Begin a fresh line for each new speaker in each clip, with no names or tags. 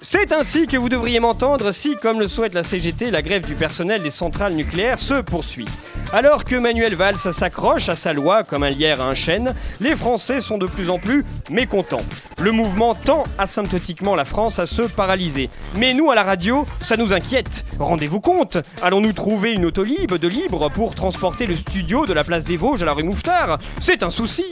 C'est ainsi que vous devriez m'entendre si, comme le souhaite la CGT, la grève du personnel des centrales nucléaires se poursuit. Alors que Manuel Valls s'accroche à sa loi comme un lierre à un chêne, les Français sont de plus en plus mécontents. Le mouvement tend asymptotiquement la France à se paralyser. Mais nous, à la radio, ça nous inquiète. Rendez-vous compte? Allons-nous trouver une autolib de libre pour transporter le studio de la place des Vosges à la rue Mouffetard? C'est un souci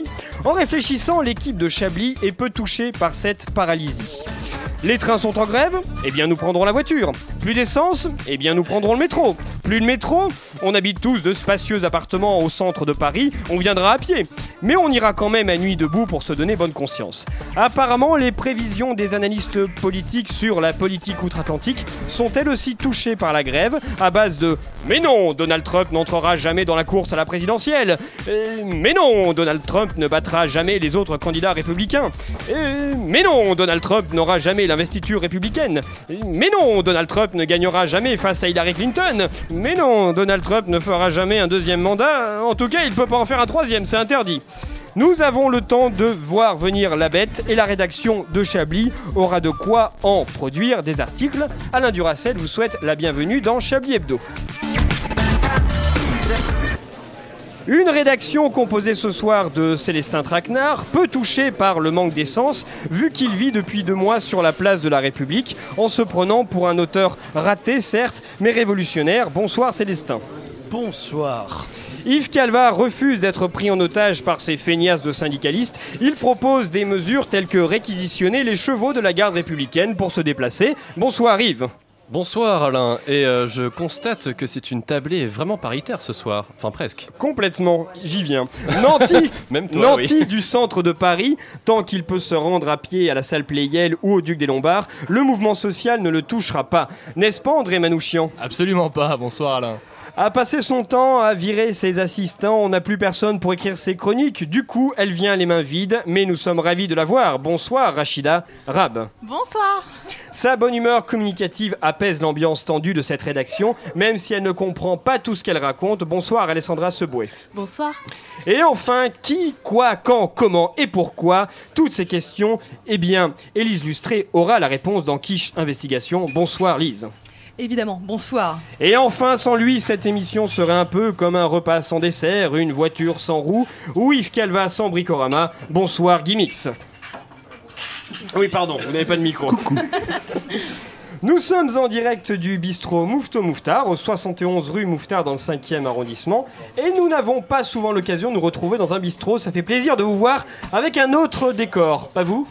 En réfléchissant, l'équipe de Chablis est peu touchée par cette paralysie. Peace. Les trains sont en grève Eh bien nous prendrons la voiture. Plus d'essence Eh bien nous prendrons le métro. Plus de métro On habite tous de spacieux appartements au centre de Paris, on viendra à pied. Mais on ira quand même à nuit debout pour se donner bonne conscience. Apparemment, les prévisions des analystes politiques sur la politique outre-Atlantique sont elles aussi touchées par la grève, à base de Mais non, Donald Trump n'entrera jamais dans la course à la présidentielle. Euh, mais non, Donald Trump ne battra jamais les autres candidats républicains. Euh, mais non, Donald Trump n'aura jamais l'investiture républicaine. Mais non, Donald Trump ne gagnera jamais face à Hillary Clinton. Mais non, Donald Trump ne fera jamais un deuxième mandat. En tout cas, il peut pas en faire un troisième, c'est interdit. Nous avons le temps de voir venir la bête et la rédaction de Chablis aura de quoi en produire des articles. Alain Duracel vous souhaite la bienvenue dans Chablis Hebdo. Une rédaction composée ce soir de Célestin Traquenard, peu touché par le manque d'essence, vu qu'il vit depuis deux mois sur la place de la République, en se prenant pour un auteur raté, certes, mais révolutionnaire. Bonsoir Célestin.
Bonsoir.
Yves Calva refuse d'être pris en otage par ces feignasses de syndicalistes. Il propose des mesures telles que réquisitionner les chevaux de la garde républicaine pour se déplacer. Bonsoir Yves.
Bonsoir Alain, et euh, je constate que c'est une tablée vraiment paritaire ce soir, enfin presque.
Complètement, j'y viens. Nanty,
Même toi,
Nanty
oui.
du centre de Paris, tant qu'il peut se rendre à pied à la salle Playel ou au Duc des Lombards, le mouvement social ne le touchera pas. N'est-ce pas André Manouchian?
Absolument pas, bonsoir Alain.
A passé son temps à virer ses assistants, on n'a plus personne pour écrire ses chroniques, du coup elle vient les mains vides, mais nous sommes ravis de la voir. Bonsoir Rachida Rab.
Bonsoir.
Sa bonne humeur communicative apaise l'ambiance tendue de cette rédaction, même si elle ne comprend pas tout ce qu'elle raconte. Bonsoir Alessandra Seboué.
Bonsoir.
Et enfin, qui, quoi, quand, comment et pourquoi Toutes ces questions, eh bien, Élise Lustré aura la réponse dans Quiche Investigation. Bonsoir Lise.
Évidemment, bonsoir.
Et enfin, sans lui, cette émission serait un peu comme un repas sans dessert, une voiture sans roue, ou Yves Calva sans bricorama. Bonsoir Gimmix. Oui, pardon, vous n'avez pas de micro. Nous sommes en direct du bistrot Moufto Mouffetard, au 71 rue Mouffetard dans le 5e arrondissement. Et nous n'avons pas souvent l'occasion de nous retrouver dans un bistrot. Ça fait plaisir de vous voir avec un autre décor. Pas vous?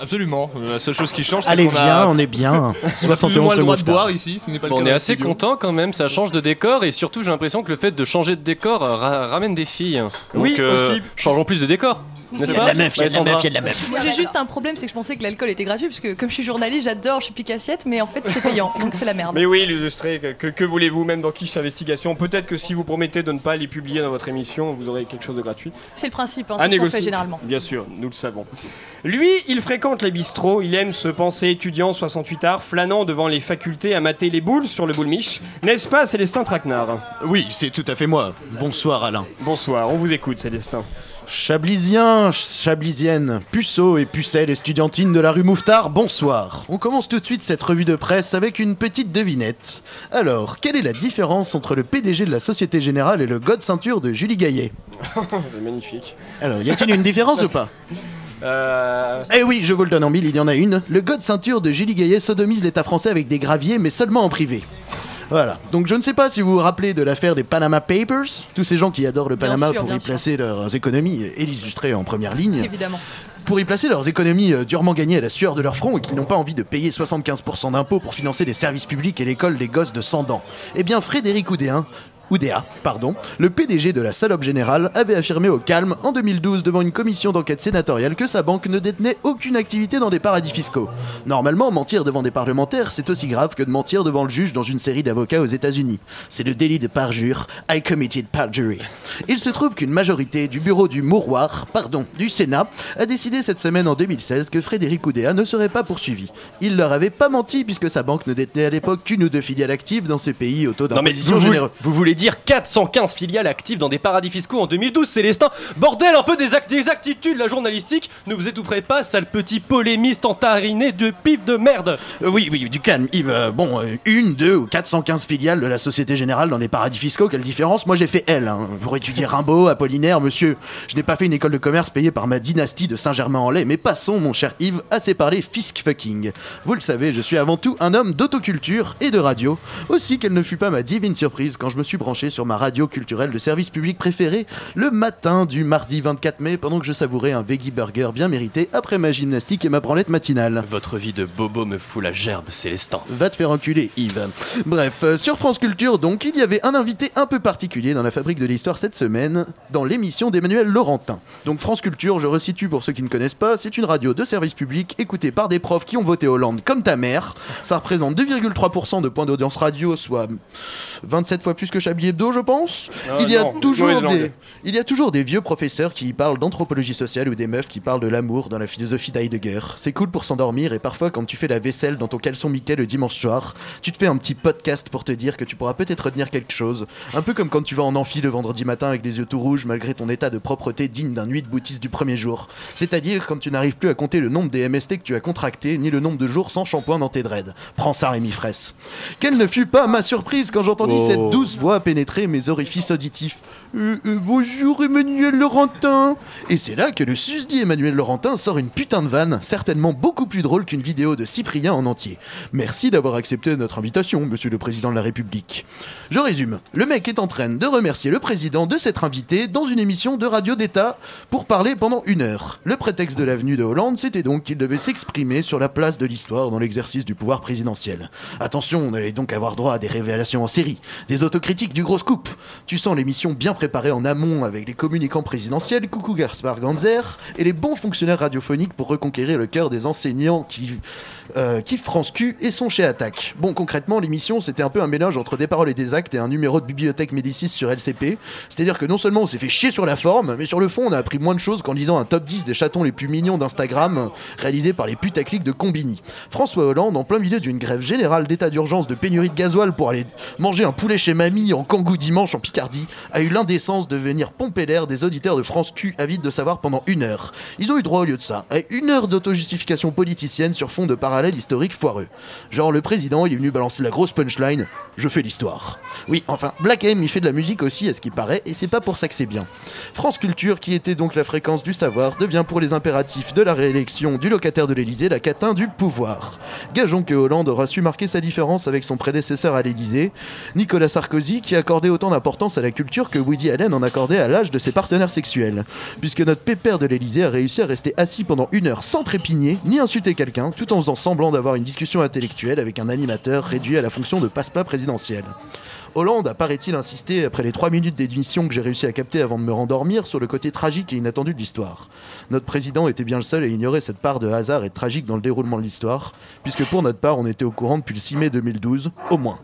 Absolument, la seule chose qui change c'est
Allez,
qu'on
viens,
a...
on est bien.
plus ou
71
moins le droit de boire ici, ce n'est pas le cas
on
dans
est
le
assez
studio.
content quand même, ça change de décor et surtout j'ai l'impression que le fait de changer de décor euh, ra- ramène des filles. Donc
Oui,
euh,
aussi.
changeons plus de décor. N'est-ce
Il y a de la meuf, il y a de la meuf, il y a de la meuf.
Moi j'ai juste un problème, c'est que je pensais que l'alcool était gratuit, parce que comme je suis journaliste, j'adore, je suis pique-assiette, mais en fait c'est payant, donc c'est la merde.
Mais oui, l'illustré, que, que, que voulez-vous, même dans Quiche Investigation Peut-être que si vous promettez de ne pas les publier dans votre émission, vous aurez quelque chose de gratuit.
C'est le principe, hein, c'est ce qu'on fait généralement.
Bien sûr, nous le savons. Lui, il fréquente les bistrots, il aime se penser étudiant 68 arts, flânant devant les facultés à mater les boules sur le boule-miche. N'est-ce pas, Célestin Traquenard?
Oui, c'est tout à fait moi. Bonsoir Alain.
Bonsoir, on vous écoute, Célestin.
Chablisien, chablisienne, puceau et pucelle estudiantine de la rue Mouffetard, bonsoir. On commence tout de suite cette revue de presse avec une petite devinette. Alors, quelle est la différence entre le PDG de la Société Générale et le God Ceinture de Julie Gaillet?
Magnifique.
Alors, y a-t-il une différence ou pas?
Euh...
Eh oui, je vous le donne en mille, il y en a une. Le God Ceinture de Julie Gaillet sodomise l'État français avec des graviers, mais seulement en privé. Voilà. Donc je ne sais pas si vous vous rappelez de l'affaire des Panama Papers, tous ces gens qui adorent le Panama
sûr,
pour y
sûr.
placer leurs économies, Élise Lustré en première ligne,
Évidemment.
pour y placer leurs économies euh, durement gagnées à la sueur de leur front et qui n'ont pas envie de payer 75% d'impôts pour financer les services publics et l'école des gosses de 100 ans. Eh bien Frédéric Oudéen, Oudéa, pardon, le PDG de la salope générale avait affirmé au calme en 2012 devant une commission d'enquête sénatoriale que sa banque ne détenait aucune activité dans des paradis fiscaux. Normalement, mentir devant des parlementaires, c'est aussi grave que de mentir devant le juge dans une série d'avocats aux États-Unis. C'est le délit de parjure, I committed perjury. Il se trouve qu'une majorité du bureau du Mouroir, pardon, du Sénat, a décidé cette semaine en 2016 que Frédéric Oudéa ne serait pas poursuivi. Il leur avait pas menti puisque sa banque ne détenait à l'époque qu'une ou deux filiales actives dans ces pays au taux généreux.
vous voulez dire 415 filiales actives dans des paradis fiscaux en 2012, Célestin Bordel, un peu des, ac- des actitudes, la journalistique Ne vous étoufferez pas, sale petit polémiste entariné de pif de merde
Euh, oui, oui, du calme, Yves. Euh, bon, euh, une, deux ou 415 filiales de la Société Générale dans les paradis fiscaux, quelle différence? Moi j'ai fait L, hein, pour étudier Rimbaud, Apollinaire, monsieur. Je n'ai pas fait une école de commerce payée par ma dynastie de Saint-Germain-en-Laye, mais passons, mon cher Yves, assez parler fisc fucking. Vous le savez, je suis avant tout un homme d'autoculture et de radio. Aussi qu'elle ne fut pas ma divine surprise quand je me suis branché sur ma radio culturelle de service public préférée le matin du mardi 24 mai pendant que je savourais un veggie burger bien mérité après ma gymnastique et ma branlette matinale.
Votre vie de bobo me fout la gerbe, Célestin.
Va te faire enculer, Yves. Bref, euh, sur France Culture, donc, il y avait un invité un peu particulier dans la fabrique de l'histoire cette semaine, dans l'émission d'Emmanuel Laurentin. Donc, France Culture, je resitue pour ceux qui ne connaissent pas, c'est une radio de service public écoutée par des profs qui ont voté Hollande comme ta mère. Ça représente 2,3% de points d'audience radio, soit 27 fois plus que Je pense.
Ah,
il, y a
non,
toujours des, il y a toujours des vieux professeurs qui parlent d'anthropologie sociale ou des meufs qui parlent de l'amour dans la philosophie d'Heidegger. C'est cool pour s'endormir et parfois quand tu fais la vaisselle dans ton caleçon Mickey le dimanche soir, tu te fais un petit podcast pour te dire que tu pourras peut-être retenir quelque chose. Un peu comme quand tu vas en amphi le vendredi matin avec les yeux tout rouges malgré ton état de propreté digne d'un nuit de boutiste du premier jour. C'est-à-dire quand tu n'arrives plus à compter le nombre des MST que tu as contracté ni le nombre de jours sans shampoing dans tes dreads. Prends ça Rémi Fraisse. Quelle ne fut pas ma surprise quand j'entendis
Oh.
cette douce voix pénétrer mes orifices auditifs. Euh, euh, bonjour Emmanuel Laurentin Et c'est là que le susdit Emmanuel Laurentin sort une putain de vanne, certainement beaucoup plus drôle qu'une vidéo de Cyprien en entier. Merci d'avoir accepté notre invitation, monsieur le président de la République. Je résume. Le mec est en train de remercier le président de s'être invité dans une émission de radio d'État pour parler pendant une heure. Le prétexte de l'avenue de Hollande, c'était donc qu'il devait s'exprimer sur la place de l'histoire dans l'exercice du pouvoir présidentiel. Attention, on allait donc avoir droit à des révélations en série, des autocritiques du gros scoop. Tu sens l'émission bien préparée en amont avec les communicants présidentiels, coucou Gaspard Ganzer, et les bons fonctionnaires radiophoniques pour reconquérir le cœur des enseignants qui euh, kiffent France Q et sont chez Attaque. Bon, concrètement, l'émission, c'était un peu un mélange entre des paroles et des actes et un numéro de bibliothèque Médicis sur LCP. C'est-à-dire que non seulement on s'est fait chier sur la forme, mais sur le fond, on a appris moins de choses qu'en lisant un top 10 des chatons les plus mignons d'Instagram réalisé par les putaclics de Combini. François Hollande, en plein milieu d'une grève générale d'état d'urgence de pénurie de gasoil pour aller manger un poulet chez mamie en kangou dimanche en Picardie, a eu l'indécence de venir pomper l'air des auditeurs de France Q avides de savoir pendant une heure. Ils ont eu droit au lieu de ça à une heure d'auto-justification politicienne sur fond de parallèles historiques foireux. Genre le président, il est venu balancer la grosse punchline je fais l'histoire. Oui, enfin, Black M, il fait de la musique aussi, à ce qui paraît, et c'est pas pour ça que c'est bien. France Culture, qui était donc la fréquence du savoir, devient pour les impératifs de la réélection du locataire de l'Élysée la catin du pouvoir. Gageons que Hollande aura su marquer sa différence avec son prédécesseur à l'Élysée, Nicolas Sarkozy, qui accordait autant d'importance à la culture que Woody Allen en accordait à l'âge de ses partenaires sexuels. Puisque notre pépère de l'Élysée a réussi à rester assis pendant une heure sans trépigner, ni insulter quelqu'un, tout en faisant semblant d'avoir une discussion intellectuelle avec un animateur réduit à la fonction de passe-plat présidentiel. Hollande a, paraît-il, insisté, après les 3 minutes d'émission que j'ai réussi à capter avant de me rendormir, sur le côté tragique et inattendu de l'histoire. Notre président était bien le seul à ignorer cette part de hasard et tragique dans le déroulement de l'histoire, puisque pour notre part, on était au courant depuis le 6 mai 2012, au moins.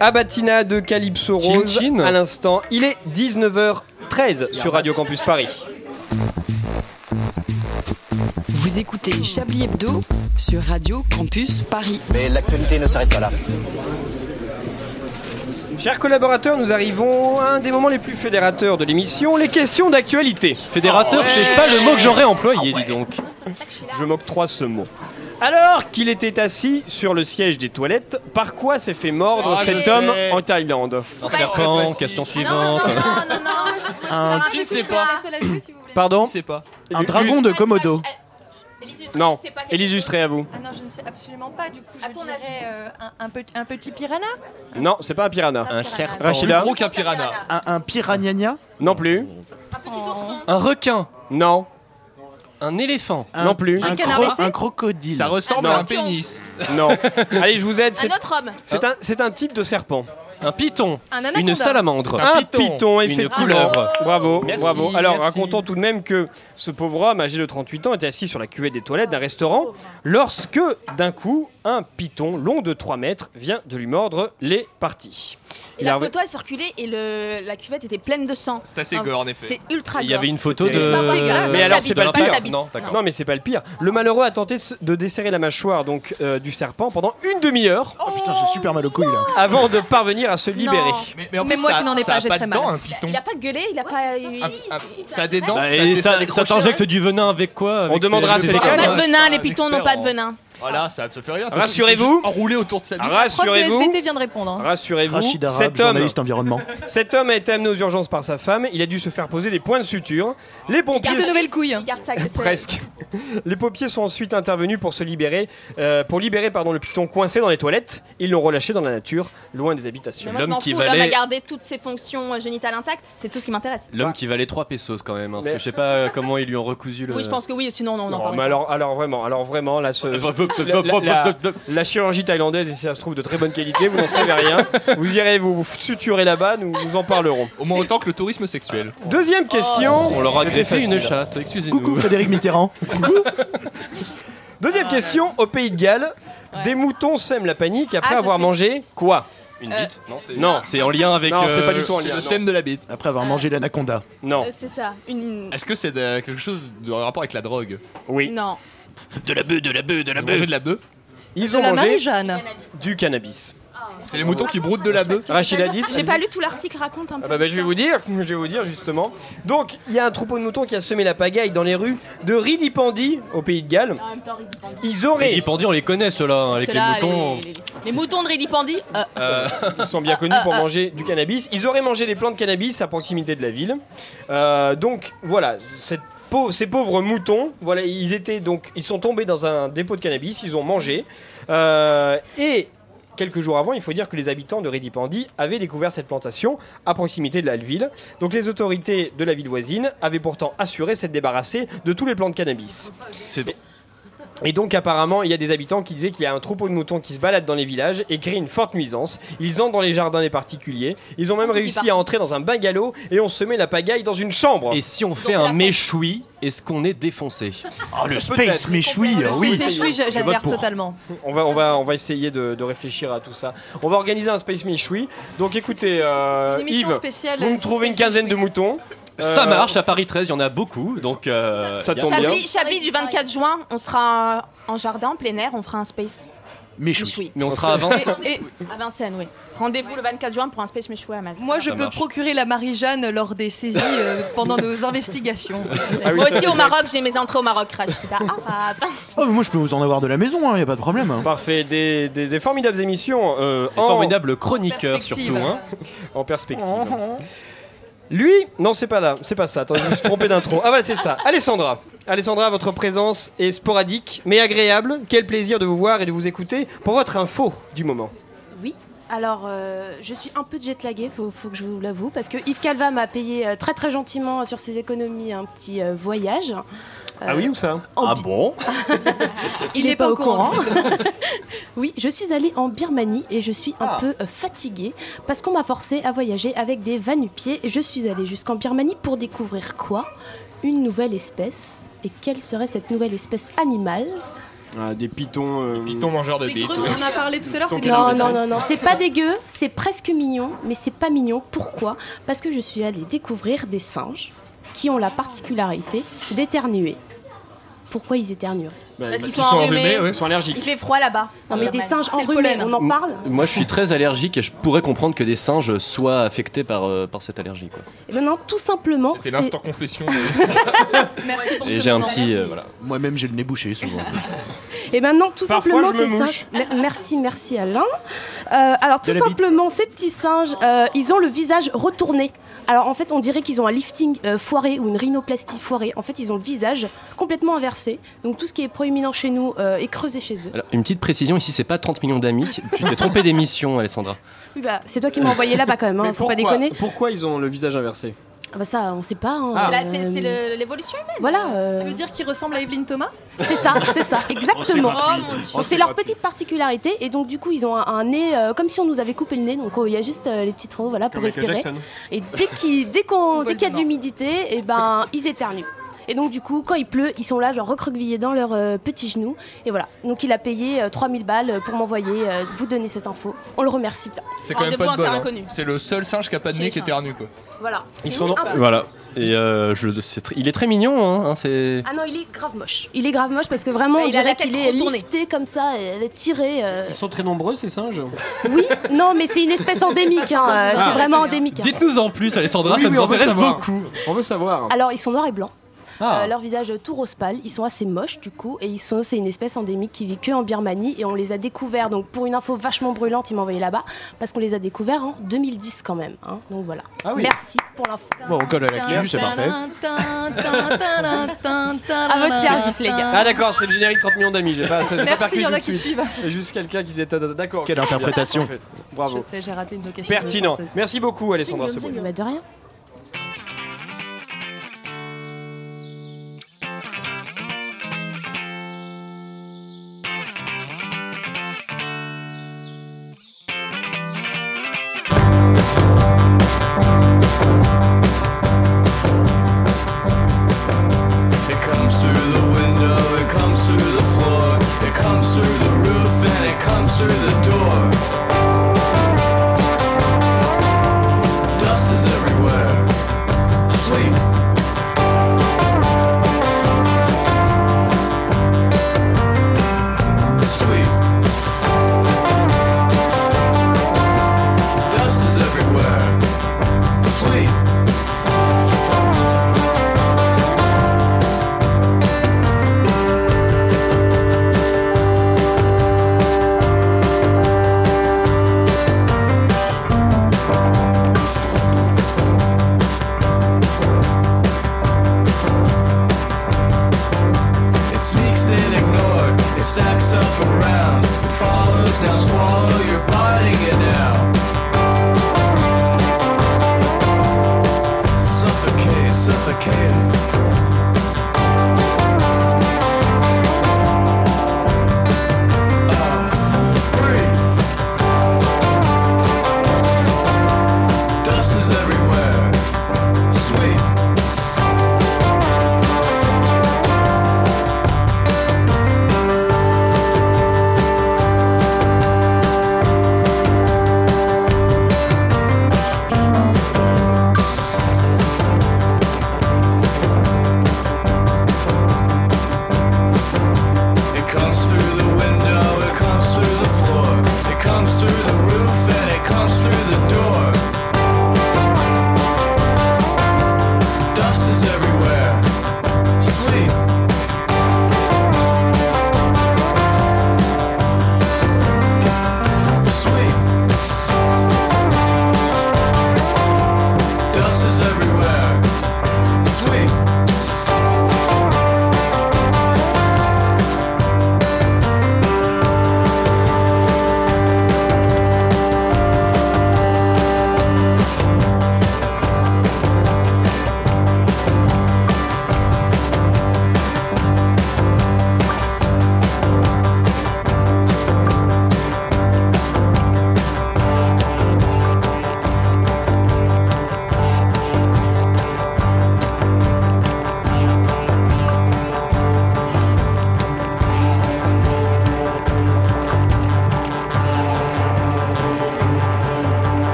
Abatina
de Calypso
Chin
Rose
Chin.
à l'instant. Il est 19h13 sur Radio Campus Paris.
Vous écoutez Chablis Hebdo sur Radio Campus Paris.
Mais l'actualité ne s'arrête pas là.
Chers collaborateurs, nous arrivons à un des moments les plus fédérateurs de l'émission, les questions d'actualité.
Fédérateur, c'est pas le mot que j'aurais employé, dis donc.
Je m'octroie ce mot. Alors qu'il était assis sur le siège des toilettes, par quoi s'est fait mordre
Ah, je
cet
sais.
homme en Thaïlande
Un serpent, question suivante.
Un,
Qui ne sait pas
Pardon
Qui ne sait pas
un dragon de Komodo.
Non, illustré à vous.
Ah non, je ne sais absolument pas. Du coup, je dirais euh, un, un petit, un petit piranha.
Non, c'est pas un piranha.
Un serpent.
Plus
Rachida
gros qu'un piranha.
Un, un piranha
Non plus.
Un requin.
Non,
Un éléphant.
Un-
non plus.
Un,
canard
cro-
baissé
un crocodile.
Ça ressemble à un pénis.
Non. Allez, je vous aide. C'est
Un autre homme.
c'est un, c'est un type de serpent.
Un python.
Un anaconda.
Une salamandre.
Un
python.
python,
Une
effectivement.
couleuvre.
Bravo,
Merci,
bravo. Alors,
merci.
racontons tout de même que ce pauvre homme, âgé de 38 ans, était assis sur la cuvette des toilettes d'un restaurant lorsque, d'un coup, un python long de 3 mètres vient de lui mordre les parties.
Et la
a-
photo a circulé et le, la cuvette était pleine de sang.
C'est assez
Ah,
gore en effet.
C'est ultra
Il y avait
gore.
une photo de.
C'est pas dégueulasse.
Mais alors, c'est
Pas
pas le pire.
Non,
mais c'est pas le pire. Le malheureux a tenté de desserrer la mâchoire donc euh, du serpent pendant une demi-heure
Oh putain, j'ai super mal au couille là.
avant de parvenir à se libérer.
Non.
Mais, mais en
Mais
plus,
moi
ça,
qui n'en ai pas,
a
j'ai
pas
très mal.
dents, un python.
Il a pas gueulé, il a pas eu.
Un- un- ça a des dents.
Bah,
ça,
t'injecte du venin avec quoi avec
demandera à
ces-.
Pas
Ah,
de venin,
c'est
les pitons n'ont pas de venin.
Voilà, ça, ça fait rien.
Rassurez-vous.
Enroulé autour de sa
Rassurez-vous,
SVT vient de répondre. hein.
rassurez-vous, cet homme,
journaliste environnement.
cet homme a été amené aux urgences par sa femme. Il a dû se faire poser des points de suture. Les pompiers,
De nouvelles couilles.
Garde
presque. Les pompiers sont ensuite intervenus pour se libérer, euh, pour libérer pardon le python coincé dans les toilettes. Ils l'ont relâché dans la nature, loin des habitations.
L'homme qui
fous, l'homme a
valait-
gardé toutes ses fonctions euh, génitales intactes. C'est tout ce qui m'intéresse.
L'homme qui valait 3 pesos quand même. hein, parce que je sais pas euh, comment ils lui ont recousu le.
Oui, je pense que oui, sinon, non, non.
Non, mais alors, alors vraiment, alors vraiment, là, ce- la, la- la- la chirurgie thaïlandaise, et si ça se trouve de très bonne qualité, vous n'en savez rien. Vous irez vous suturer là-bas, nous vous en parlerons.
Au moins autant que le tourisme sexuel.
Deuxième question.
On leur a greffé une
facile.
chatte, excusez-nous.
Coucou Frédéric Mitterrand.
Deuxième question. Au Pays de Galles, des moutons sèment la panique après
Ah,
avoir
sais.
mangé quoi?
Une
Euh,
bite Non, c'est
Non.
c'est en lien avec.
Non, c'est
euh,
pas du tout en
C'est
lien.
le
non.
thème de la bise.
Après avoir mangé l'anaconda.
Non.
Euh, c'est ça. Une.
Est-ce que c'est quelque chose de rapport avec la drogue?
Oui.
Non.
De la bœuf, de la bœuf, de la
Ils ont mangé de la bœuf
Ils ont
la
mangé
Marie-Jeanne.
du cannabis.
C'est les moutons qui broutent de la bœuf
Rachid a dit.
J'ai pas lu tout l'article, raconte un peu.
Ah bah, bah, je vais vous dire, je vais vous dire justement. Donc, il y a un troupeau de moutons qui a semé la pagaille dans les rues de Ridipandi au Pays de Galles.
En même temps, Ridipandi.
Ils auraient,
Les pendis, on les connaît ceux-là, hein, avec les
Ceux-là,
moutons.
Les, les- les moutons de Ridipandi. euh,
Euh,
ils sont bien connus pour manger du cannabis. Ils auraient mangé des plants de cannabis à proximité de la ville. Euh, donc voilà, cette ces pauvres moutons, voilà, ils étaient donc, ils sont tombés dans un dépôt de cannabis, ils ont mangé Euh, et Quelques jours avant, il faut dire que les habitants de Ridipandi avaient découvert cette plantation à proximité de la ville. Donc les autorités de la ville voisine avaient pourtant assuré s'être débarrassés de tous les plants de cannabis. Et donc apparemment, il y a des habitants qui disaient qu'il y a un troupeau de moutons qui se balade dans les villages et crée une forte nuisance. Ils entrent dans les jardins des particuliers. Ils ont même réussi à entrer dans un bungalow et on se met la pagaille dans une chambre.
Et si on fait un méchoui, est-ce qu'on est défoncé?
Oh, le space méchoui,
Le
oui.
Space Méchoui, j'adhère totalement.
On va, on va, on va essayer de, de réfléchir à tout ça. On va organiser un Space Méchoui. Donc écoutez, euh, Yves,
spéciale,
vous me trouvez une quinzaine de moutons.
Ça
Euh,
marche, à Paris 13, il y en a beaucoup, donc euh,
Ça tombe bien.
Chablis, Chablis du 24 juin, on sera en jardin, en plein air, on fera un space.
Méchoui.
Mais on sera à Vincennes.
Et
À Vincennes, oui. Rendez-vous le 24 juin pour un space méchoui à Malte.
moi, je
Ça
peux
marche.
procurer la Marie-Jeanne lors des saisies euh, pendant nos investigations.
Ah oui,
Moi
ça,
aussi au
exact.
Maroc, j'ai mes entrées au Maroc, Rachida Arabe.
Oh, mais moi je peux vous en avoir de la maison, hein, y a pas de problème. hein.
Parfait, des, des- des formidables émissions euh,
Des
en,
formidables chroniqueurs
Perspective.
surtout. Hein.
en perspective. Lui, non, c'est pas là, c'est pas ça. Attendez, je me suis trompé d'intro. Ah voilà, c'est ça. Alessandra. Alessandra, votre présence est sporadique, mais agréable. Quel plaisir de vous voir et de vous écouter pour votre info du moment.
Oui. Alors, euh, je suis un peu jet-laguée, faut, faut que je vous l'avoue, parce que Yves Calva m'a payé euh, très très gentiment sur ses économies un petit euh, voyage.
Ah oui ou ça
en
Ah bon
Il n'est pas, au courant. oui, je suis allée en Birmanie et je suis un peu euh, fatiguée parce qu'on m'a forcé à voyager avec des vanupiers. Je suis allée jusqu'en Birmanie pour découvrir quoi? Une nouvelle espèce. Et quelle serait cette nouvelle espèce animale?
Ah, des pitons. euh,
Pitons mangeurs de
Les
bites.
grenouilles, on en a parlé tout à l'heure, c'est des
Non, non, non, non, c'est pas dégueu, c'est presque mignon, mais c'est pas mignon. Pourquoi? Parce que je suis allée découvrir des singes qui ont la particularité d'éternuer. Pourquoi ils éternueraient
bah,
Parce qu'ils
qu'ils
sont enrhumés.
Ils sont allergiques.
Il fait froid là-bas.
Non, mais des singes enrhumés,
pollen.
on en parle
Moi, je suis très allergique et je pourrais comprendre que des singes soient affectés par, euh, par cette allergie. Quoi.
Et maintenant, tout simplement,
C'est l'instant confession.
Merci pour
Et j'ai un petit. euh, voilà.
Moi-même, j'ai le nez bouché souvent.
Et maintenant, tout
Parfois,
simplement, ces singes. Mer- Merci, merci Alain. Euh, alors, tout simplement, ces petits singes, euh, ils ont le visage retourné. Alors, en fait, on dirait qu'ils ont un lifting euh, foiré ou une rhinoplastie foirée. En fait, ils ont le visage complètement inversé. Donc, tout ce qui est proéminent chez nous euh, est creusé chez eux.
Alors, une petite précision ici, c'est pas 30 millions d'amis. Tu t'es trompé d'émission, Alessandra.
Oui, bah, c'est toi qui m'as envoyé là-bas quand même, hein, faut pas déconner.
pourquoi ils ont le visage inversé?
Ah bah, ça, on sait pas. hein,
Ah.
Là,
euh,
c'est c'est le- l'évolution humaine.
Voilà, euh,
Tu veux dire qu'il ressemble à Evelyne Thomas?
C'est ça, c'est ça, exactement.
Oh
c'est leur petite particularité et donc du coup ils ont un, un nez euh, comme si on nous avait coupé le nez. Donc euh, il y a juste euh, les petits trous voilà pour
Comme
respirer. Et dès qu'il dès qu'on dès qu'il y a de l'humidité et ben ils éternuent et donc du coup quand il pleut ils sont là genre recroquevillés dans leurs euh, petits genoux et voilà donc il a payé euh, 3000 balles pour m'envoyer euh, vous donner cette info on le remercie bien
C'est quand même pas de bol. hein. C'est le seul singe qui a pas de nez qui
J'ai
éternue quoi.
voilà
Ils sont
un peu
Voilà.
triste.
Et euh, je, c'est tr- il est très mignon, hein, hein, c'est.
ah non il est grave moche il est grave moche parce que vraiment
Bah,
on
il a la
dirait qu'il est
retournée.
lifté comme ça et tiré euh,
Ils sont très nombreux ces singes
oui non mais c'est une espèce endémique hein, euh,
Ah,
c'est vraiment endémique hein.
Dites-nous en plus, Alessandra,
Oui,
ça
oui,
nous
on veut
intéresse
savoir.
beaucoup.
On veut savoir.
Alors ils sont noirs et blancs.
Ah.
Euh, leur visage tout rose pâle, ils sont assez moches du coup et ils sont c'est une espèce endémique qui vit que en Birmanie et on les a découverts donc pour une info vachement brûlante ils m'ont envoyé là-bas parce qu'on les a découverts en 2010 quand même hein. donc voilà.
Ah oui.
Merci pour l'info.
Bon, on colle à l'actu, c'est parfait.
À votre service les gars.
Ah d'accord, c'est le générique 30 millions d'amis. J'ai pas,
Merci, il y en a
de
qui
suite.
suivent.
Et juste quelqu'un qui était d'accord.
Quelle interprétation.
Bravo.
Je sais, j'ai raté une
Pertinent. Merci beaucoup Alessandra.
Bah, de rien.
Through the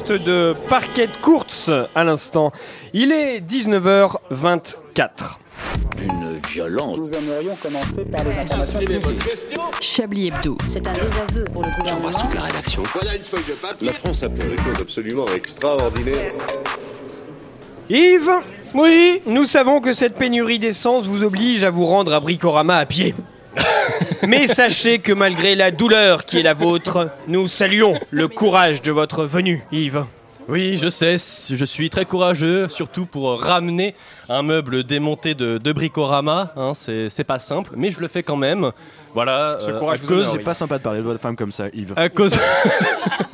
poste de parquet de course à l'instant. Il est 19h24.
Une violence.
Nous aimerions commencer par les informations publiques.
Chablis Hebdo.
C'est un désaveu pour le gouvernement.
la rédaction.
Voilà une feuille de papier. La France a fait des choses absolument extraordinaires.
Yves Oui Nous savons que cette pénurie d'essence vous oblige à vous rendre à Bricorama à pied. Mais sachez que malgré la douleur qui est la vôtre, nous saluons le courage de votre venue, Yves.
Oui, je sais, je suis très courageux, surtout pour ramener un meuble démonté de, de Bricorama. hein, c'est pas simple, mais je le fais quand même. Voilà.
Ce
euh,
courage
à cause-
C'est pas sympa de parler de votre femme comme ça, Yves.
À cause.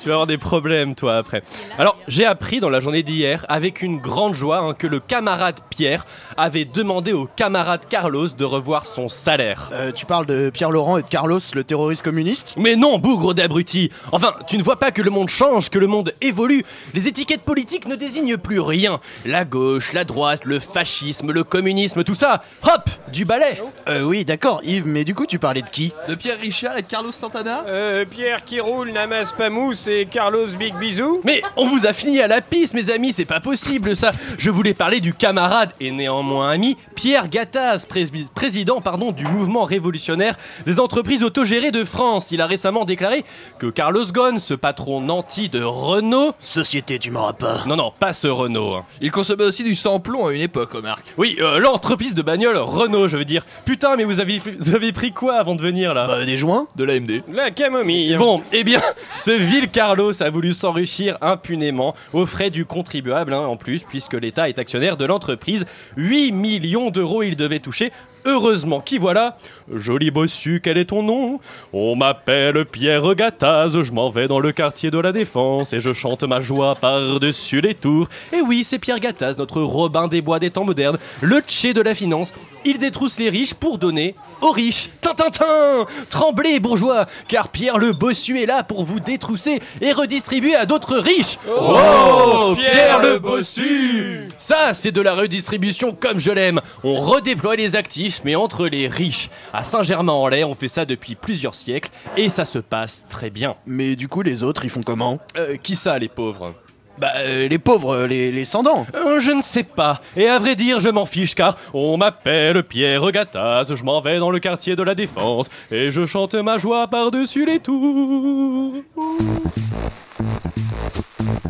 tu vas avoir des problèmes, toi, après. Alors, j'ai appris dans la journée d'hier, avec une grande joie, hein, que le camarade Pierre avait demandé au camarade Carlos de revoir son salaire.
Euh, tu parles de Pierre Laurent et de Carlos, le terroriste communiste?
Mais non, bougre d'abruti Enfin, tu ne vois pas que le monde change, que le monde évolue Les étiquettes politiques ne désignent plus rien La gauche, la droite, le fascisme, le communisme, tout ça Hop Du balai
Euh, oui, d'accord, Yves, mais du coup, tu parlais de qui?
De Pierre Richard et de Carlos Santana?
Euh, Pierre qui roule, Namas Pamous et Carlos Big Bisou
Mais on vous a fini à la piste, mes amis, c'est pas possible ça Je voulais parler du camarade et néanmoins ami Pierre Gattaz, prés- président pardon, du mouvement révolutionnaire des entreprises autogérées de France. Il a récemment déclaré que Carlos Ghosn, ce patron nanti de Renault...
Société, tu m'auras pas.
Non, non, pas ce Renault. hein.
Il consommait aussi du sans-plomb à une époque, remarque.
Oui, euh, l'entreprise de bagnole Renault, je veux dire. Putain, mais vous avez, vous avez pris quoi avant de venir là
Bah, des joints
De l'AMD.
La camomille
Bon, eh bien, ce vil Carlos a voulu s'enrichir impunément aux frais du contribuable, hein, en plus, puisque l'État est actionnaire de l'entreprise. 8 millions d'euros il devait toucher. Heureusement qu'y voilà. Joli bossu, quel est ton nom? On m'appelle Pierre Gattaz, je m'en vais dans le quartier de la Défense et je chante ma joie par-dessus les tours. Et oui, c'est Pierre Gattaz, notre Robin des Bois des temps modernes, le tché de la finance. Il détrousse les riches pour donner aux riches. Tintintin Tremblez, bourgeois, car Pierre le bossu est là pour vous détrousser et redistribuer à d'autres riches.
Oh,
Pierre le bossu Ça, c'est de la redistribution comme je l'aime. On redéploie les actifs, mais entre les riches. À Saint-Germain-en-Laye, on fait ça depuis plusieurs siècles et ça se passe très bien.
Mais du coup, les autres, ils font comment?
Euh, qui ça, les pauvres?
Bah, euh, les pauvres, euh, les, les sans-dents.
Euh, Je ne sais pas. Et à vrai dire, je m'en fiche car on m'appelle Pierre Gattaz. Je m'en vais dans le quartier de la Défense et je chante ma joie par-dessus les tours.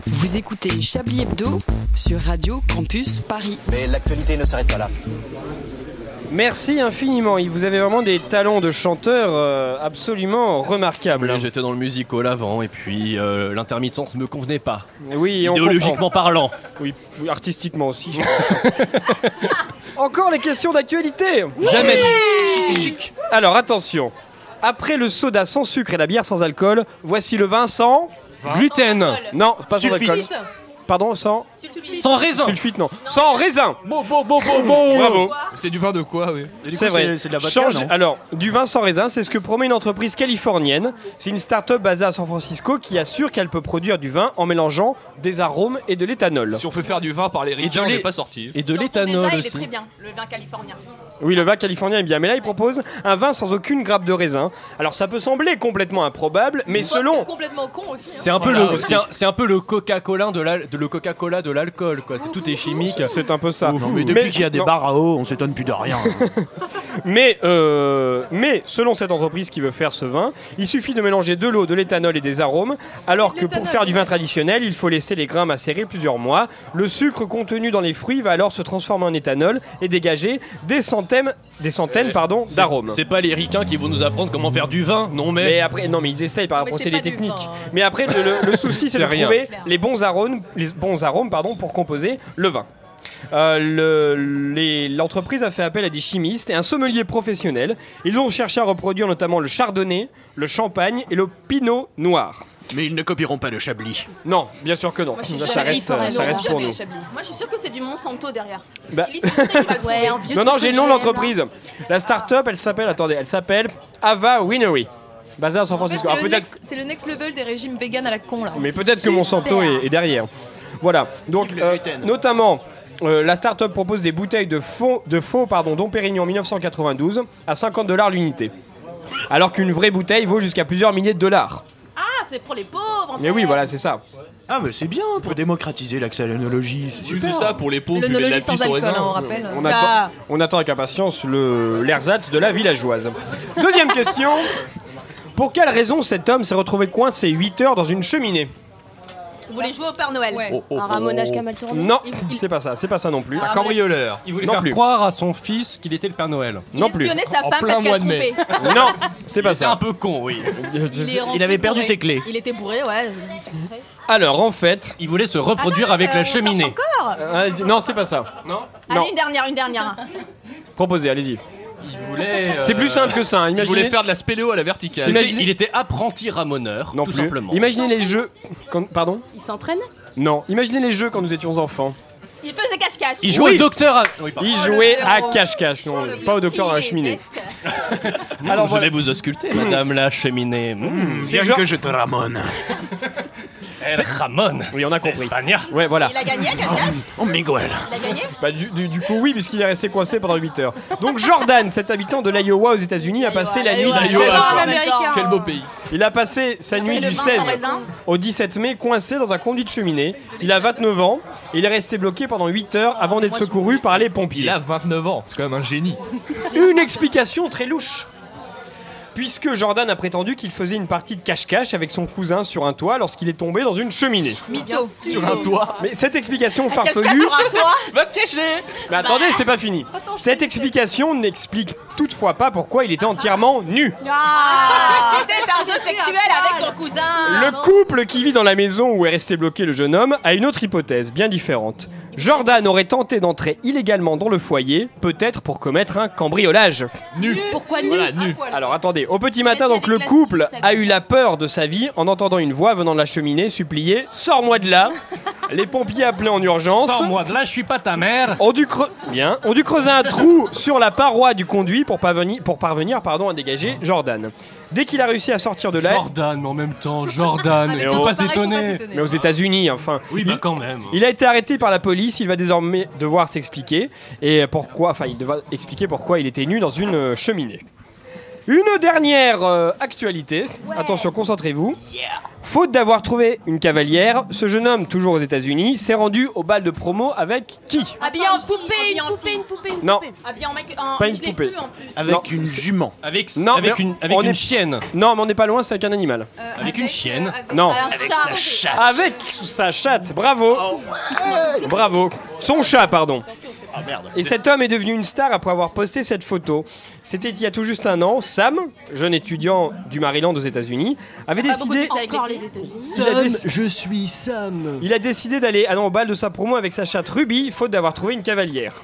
Vous écoutez Chablis Hebdo sur Radio Campus Paris.
Mais l'actualité ne s'arrête pas là.
Merci infiniment. Vous avez vraiment des talents de chanteur euh, absolument remarquables.
Oui, J'étais dans le musical avant et puis euh, l'intermittence me convenait pas.
Oui, on
Idéologiquement parlant.
Oui, oui, artistiquement aussi. je pense. Encore les questions d'actualité
Jamais.
Alors attention. Après le soda sans sucre et la bière sans alcool, voici le vin sans...
Gluten.
Non, pas sans alcool. Pardon, sans...
Sans raisin.
Sulfite, non. Sans raisin
Bon, bon, bon, bon, bon.
Bravo
C'est du vin de quoi, oui
C'est vrai.
c'est de la vodka,
Change-
non
Alors, du vin sans raisin, c'est ce que promet une entreprise californienne. C'est une start-up basée à San Francisco qui assure qu'elle peut produire du vin en mélangeant des arômes et de l'éthanol.
Si on fait faire du vin par les riches,
de
on n'est pas sorti.
Et de l'éthanol
déjà, il est
aussi.
très bien, le vin californien.
Oui, le vin californien est bien, mais là, il propose un vin sans aucune grappe de raisin. Alors, ça peut sembler complètement improbable, mais selon...
complètement con aussi. hein.
C'est un peu
Voilà,
le,
aussi.
c'est un, c'est un peu le Coca-Cola de de le Coca-Cola de l'alcool quoi. C'est tout est chimique.
C'est un peu ça.
Non, mais depuis qu'il y a des
non.
bars à eau, on s'étonne plus de rien.
Mais, euh, mais selon cette entreprise qui veut faire ce vin, il suffit de mélanger de l'eau, de l'éthanol et des arômes, alors que pour faire du vin traditionnel, il faut laisser les grains macérer plusieurs mois. Le sucre contenu dans les fruits va alors se transformer en éthanol et dégager des centaines, des centaines pardon, d'arômes.
C'est pas les ricains qui vont nous apprendre comment faire du vin, non mais.
Mais après, non, mais ils essayent par un procédé technique. Mais après, le, le- le souci, c'est
C'est
de
rien.
trouver les bons arômes, les bons arômes, pardon, pour composer le vin. Euh, le- L'entreprise a fait appel à des chimistes et un sommelier professionnel. Ils ont cherché à reproduire notamment le chardonnay, le champagne et le pinot noir.
Mais ils ne copieront pas le Chablis.
Non, bien sûr que non.
Moi, je suis
Ça, reste, ça reste pour nous.
Moi, je suis sûre que c'est du Monsanto derrière.
Bah-
Ouais,
Non, non, j'ai le nom de l'entreprise. La start-up, elle s'appelle, attendez, elle s'appelle Ava Winery. Basée à San
En fait,
Francisco.
c'est le, next- c'est le next level des régimes vegan à la con là.
Mais peut-être que Monsanto est, est derrière. Voilà. Donc, euh, notamment, euh, la start-up propose des bouteilles de faux, de faux pardon, Dom Pérignon 1992 à 50 dollars l'unité. Alors qu'une vraie bouteille vaut jusqu'à plusieurs milliers de dollars.
Ah, c'est pour les pauvres
Mais oui, voilà, c'est ça.
Ah, mais c'est bien pour démocratiser l'accès à l'œnologie. C'est super.
ça pour les pauvres.
L'œnologie sans alcool,
raisin.
hein, on rappelle.
On
Ça-
attend, on attend avec impatience le l'ersatz de la villageoise. Deuxième question. Pour quelle raison cet homme s'est retrouvé coincé 8 heures dans une cheminée?
Vous voulez jouer au Père Noël
Oh,
Un ramonage qui a mal tourné.
Non, c'est pas ça, c'est pas ça non plus.
Ah,
Un cambrioleur.
Il voulait
Non
faire
plus.
croire à son fils qu'il était le Père Noël.
Non plus.
Sa
En
femme
plein
parce
mois
qu'elle
de mai.
Non, c'est pas
C'est un
ça.
peu con, oui.
est rentré
Il avait perdu
bourré.
ses clés.
Il était bourré, ouais.
Alors en fait,
Il voulait se reproduire avec
Euh,
la
cherche
cheminée.
Encore
euh, non, c'est pas ça.
Non
Allez,
Non.
une dernière, une dernière.
Proposez, allez-y.
Il voulait.
C'est
euh,
plus simple que ça. hein.
Il
Imaginez.
voulait faire de la spéléo à la verticale.
Imaginez-
Il était apprenti ramoneur,
Non
tout
plus.
simplement.
Imaginez les jeux. quand- Pardon
Il s'entraîne
Non. Imaginez les jeux quand nous étions enfants.
Il faisait cache-cache.
Il jouait
Oui.
au docteur. à- Oui, pardon.
Oh,
à cache-cache. Non, pas au docteur dans la cheminée. Alors
je
voilà.
vais vous ausculter, madame la cheminée. Mmh.
C'est
Bien
genre-
que je te ramone.
El Ramon.
Oui, on a compris.
Espagne.
Ouais, voilà.
Il a gagné à cache-cache
Oh, Miguel.
Il a gagné?
Bah, du, du- du coup, oui, puisqu'il est resté coincé pendant 8 heures. Donc, Jordan, cet habitant de l'Iowa aux États-Unis, a passé la nuit du
Iowa.
16
Encore un
Américain.
Quel beau pays.
Il a passé sa nuit du
vin
16
sans raisin
au 17 mai coincé dans un conduit de cheminée. Il a 29 ans et il est resté bloqué pendant 8 heures avant d'être secouru par les pompiers.
Il a 29 ans. C'est quand même un génie.
Une explication très louche. Puisque Jordan a prétendu qu'il faisait une partie de cache-cache avec son cousin sur un toit lorsqu'il est tombé dans une cheminée.
Mytho.
Sur un toit.
Mais cette explication
Cache-cache
farfelue.
sur un toit
Va te cacher
Mais attendez, c'est pas fini. Cette explication n'explique toutefois pas pourquoi il était entièrement nu.
Ah C'était un jeu sexuel avec son cousin
Le couple qui vit dans la maison où est resté bloqué le jeune homme a une autre hypothèse, bien différente. Jordan aurait tenté d'entrer illégalement dans le foyer, peut-être pour commettre un cambriolage.
Nu.
Pourquoi nu?
Voilà, nu.
Alors attendez, au petit matin donc le couple a eu la peur de sa vie en entendant une voix venant de la cheminée supplier Sors-moi de là Les pompiers appelés en urgence
Sors-moi de là, je suis pas ta mère.
ont dû, creu- Bien. ont dû creuser un trou sur la paroi du conduit pour parvenir, pour parvenir pardon, à dégager Jordan. Dès qu'il a réussi à sortir de là,
Jordan, mais en même temps, Jordan. Pas
pareil, faut pas
s'étonner.
mais aux États-Unis, enfin.
Oui, bah quand même.
Il a été arrêté par la police, il va désormais devoir s'expliquer et pourquoi, enfin il devra expliquer pourquoi il était nu dans une euh, cheminée. Une dernière euh, actualité, attention concentrez-vous. Faute d'avoir trouvé une cavalière, ce jeune homme, toujours aux États-Unis, s'est rendu au bal de promo avec qui?
Habillé en poupée, une poupée, une poupée, une
Non.
poupée. Habillé en mec. En...
Pas une poupée.
plus, en plus.
Avec
Non.
une jument.
Avec,
Non,
avec une, avec une
est-
chienne.
Non, mais on n'est pas loin, c'est avec un animal.
Avec une chienne.
Non.
Avec sa chatte.
Avec sa chatte, bravo. Bravo. Son chat, pardon.
Ah merde.
Et cet homme est devenu une star après avoir posté cette photo. C'était il y a tout juste un an. Sam, jeune étudiant du Maryland aux États-Unis, avait
de
décidé.
Encore
les.
États-Unis.
Déc-
je suis Sam.
il a décidé d'aller ah non, au bal de sa promo avec sa chatte Ruby, faute d'avoir trouvé une cavalière.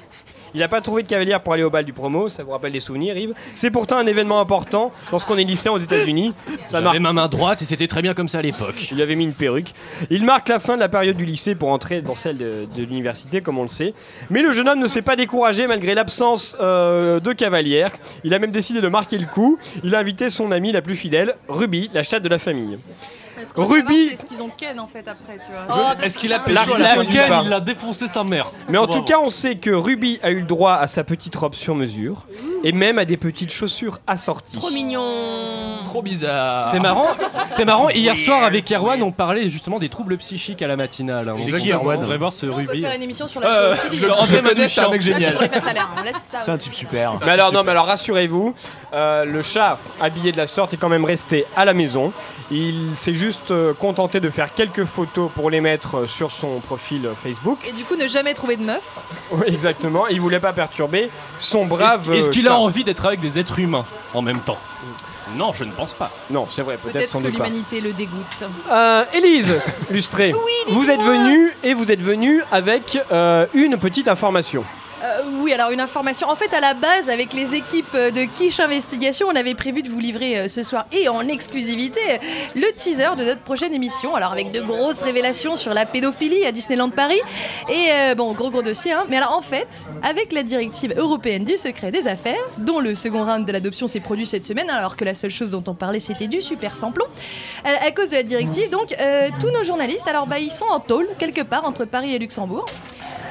Il n'a pas trouvé de cavalière pour aller au bal du promo, ça vous rappelle des souvenirs, Yves. C'est pourtant un événement important lorsqu'on est lycéen aux États-Unis. Ça marque
ma main droite et c'était très bien comme ça à l'époque.
Il avait mis une perruque. Il marque la fin de la période du lycée pour entrer dans celle de, de l'université, comme on le sait. Mais le jeune homme ne s'est pas découragé malgré l'absence euh, de cavalière. Il a même décidé de marquer le coup. Il a invité son amie la plus fidèle, Ruby, la chatte de la famille.
Est-ce qu'on
Ruby-
Est-ce qu'ils ont Ken en fait après, tu vois
Est-ce qu'il a pécho à
la-
la fin du
Ken,
bar
il a défoncé sa mère.
Mais en
Bravo.
tout cas, on sait que Ruby a eu le droit à sa petite robe sur mesure et même à des petites chaussures assorties.
Trop mignon.
Trop bizarre.
C'est marrant, c'est marrant. Hier soir avec Erwan, on parlait justement des troubles psychiques à la matinale. hein. On
C'est qui, Erwan
On devrait voir ce Ruby.
faire une émission sur la
Euh, je-
Je
André
le connais, c'est un
Manouchian.
mec génial.
ça.
C'est un type super.
Mais alors non, mais alors rassurez-vous, euh, le chat habillé de la sorte est quand même resté à la maison. Il s'est juste euh, contenté de faire quelques photos pour les mettre euh, sur son profil euh, Facebook.
Et du coup, ne jamais trouver de meuf.
Oui, exactement. Il voulait pas perturber son brave.
Est-ce est-ce qu'il a envie d'être avec des êtres humains en même temps? Non, je ne pense pas.
Non, c'est vrai, peut-être
Peut-être
sans
que
doute pas.
l'humanité le dégoûte.
Euh, Élise, Lustré, vous êtes venue et vous êtes venue avec euh, une petite information.
Alors une information. En fait, à la base, avec les équipes euh, de Quiche Investigation, on avait prévu de vous livrer euh, ce soir et en exclusivité le teaser de notre prochaine émission. Alors, avec de grosses révélations sur la pédophilie à Disneyland Paris. Et euh, bon, gros gros dossier. Hein. Mais alors, en fait, avec la directive européenne du secret des affaires, dont le second round de l'adoption s'est produit cette semaine, alors que la seule chose dont on parlait, c'était du super samplon. À, cause de la directive, donc, tous nos journalistes, alors, bah, ils sont en tôle, quelque part, entre Paris et Luxembourg.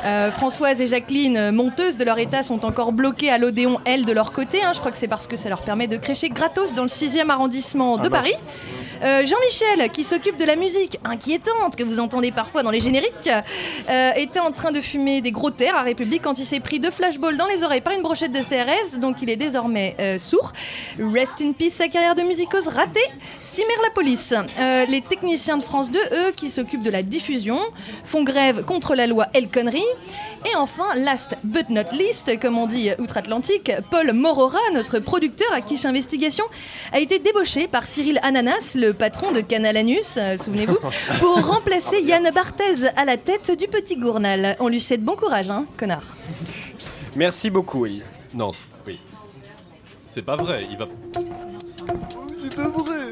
Euh, Françoise et Jacqueline, euh, monteuses de leur état, sont encore bloquées à l'Odéon, elles, de leur côté. hein. Je crois que c'est parce que ça leur permet de crécher gratos dans le 6e arrondissement de
Ah bah,
Paris. Euh, Jean-Michel, qui s'occupe de la musique inquiétante que vous entendez parfois dans les génériques, euh, était en train de fumer des gros terres à République quand il s'est pris deux flashballs dans les oreilles par une brochette de CRS, donc il est désormais euh, sourd. Rest in peace, sa carrière de musicose ratée. Cimer la police. Les techniciens de France 2, eux, qui s'occupent de la diffusion, font grève contre la loi El Connery. Et enfin, last but not least, comme on dit outre-Atlantique, Paul Morora, notre producteur à Quiche Investigation, a été débauché par Cyril Ananas, le patron de Canal Anus, euh, souvenez-vous, pour remplacer Yann Barthez à la tête du petit gournal. On lui souhaite bon courage, hein, connard.
Merci beaucoup, oui.
Non, oui. C'est pas vrai, il va.
C'est pas vrai.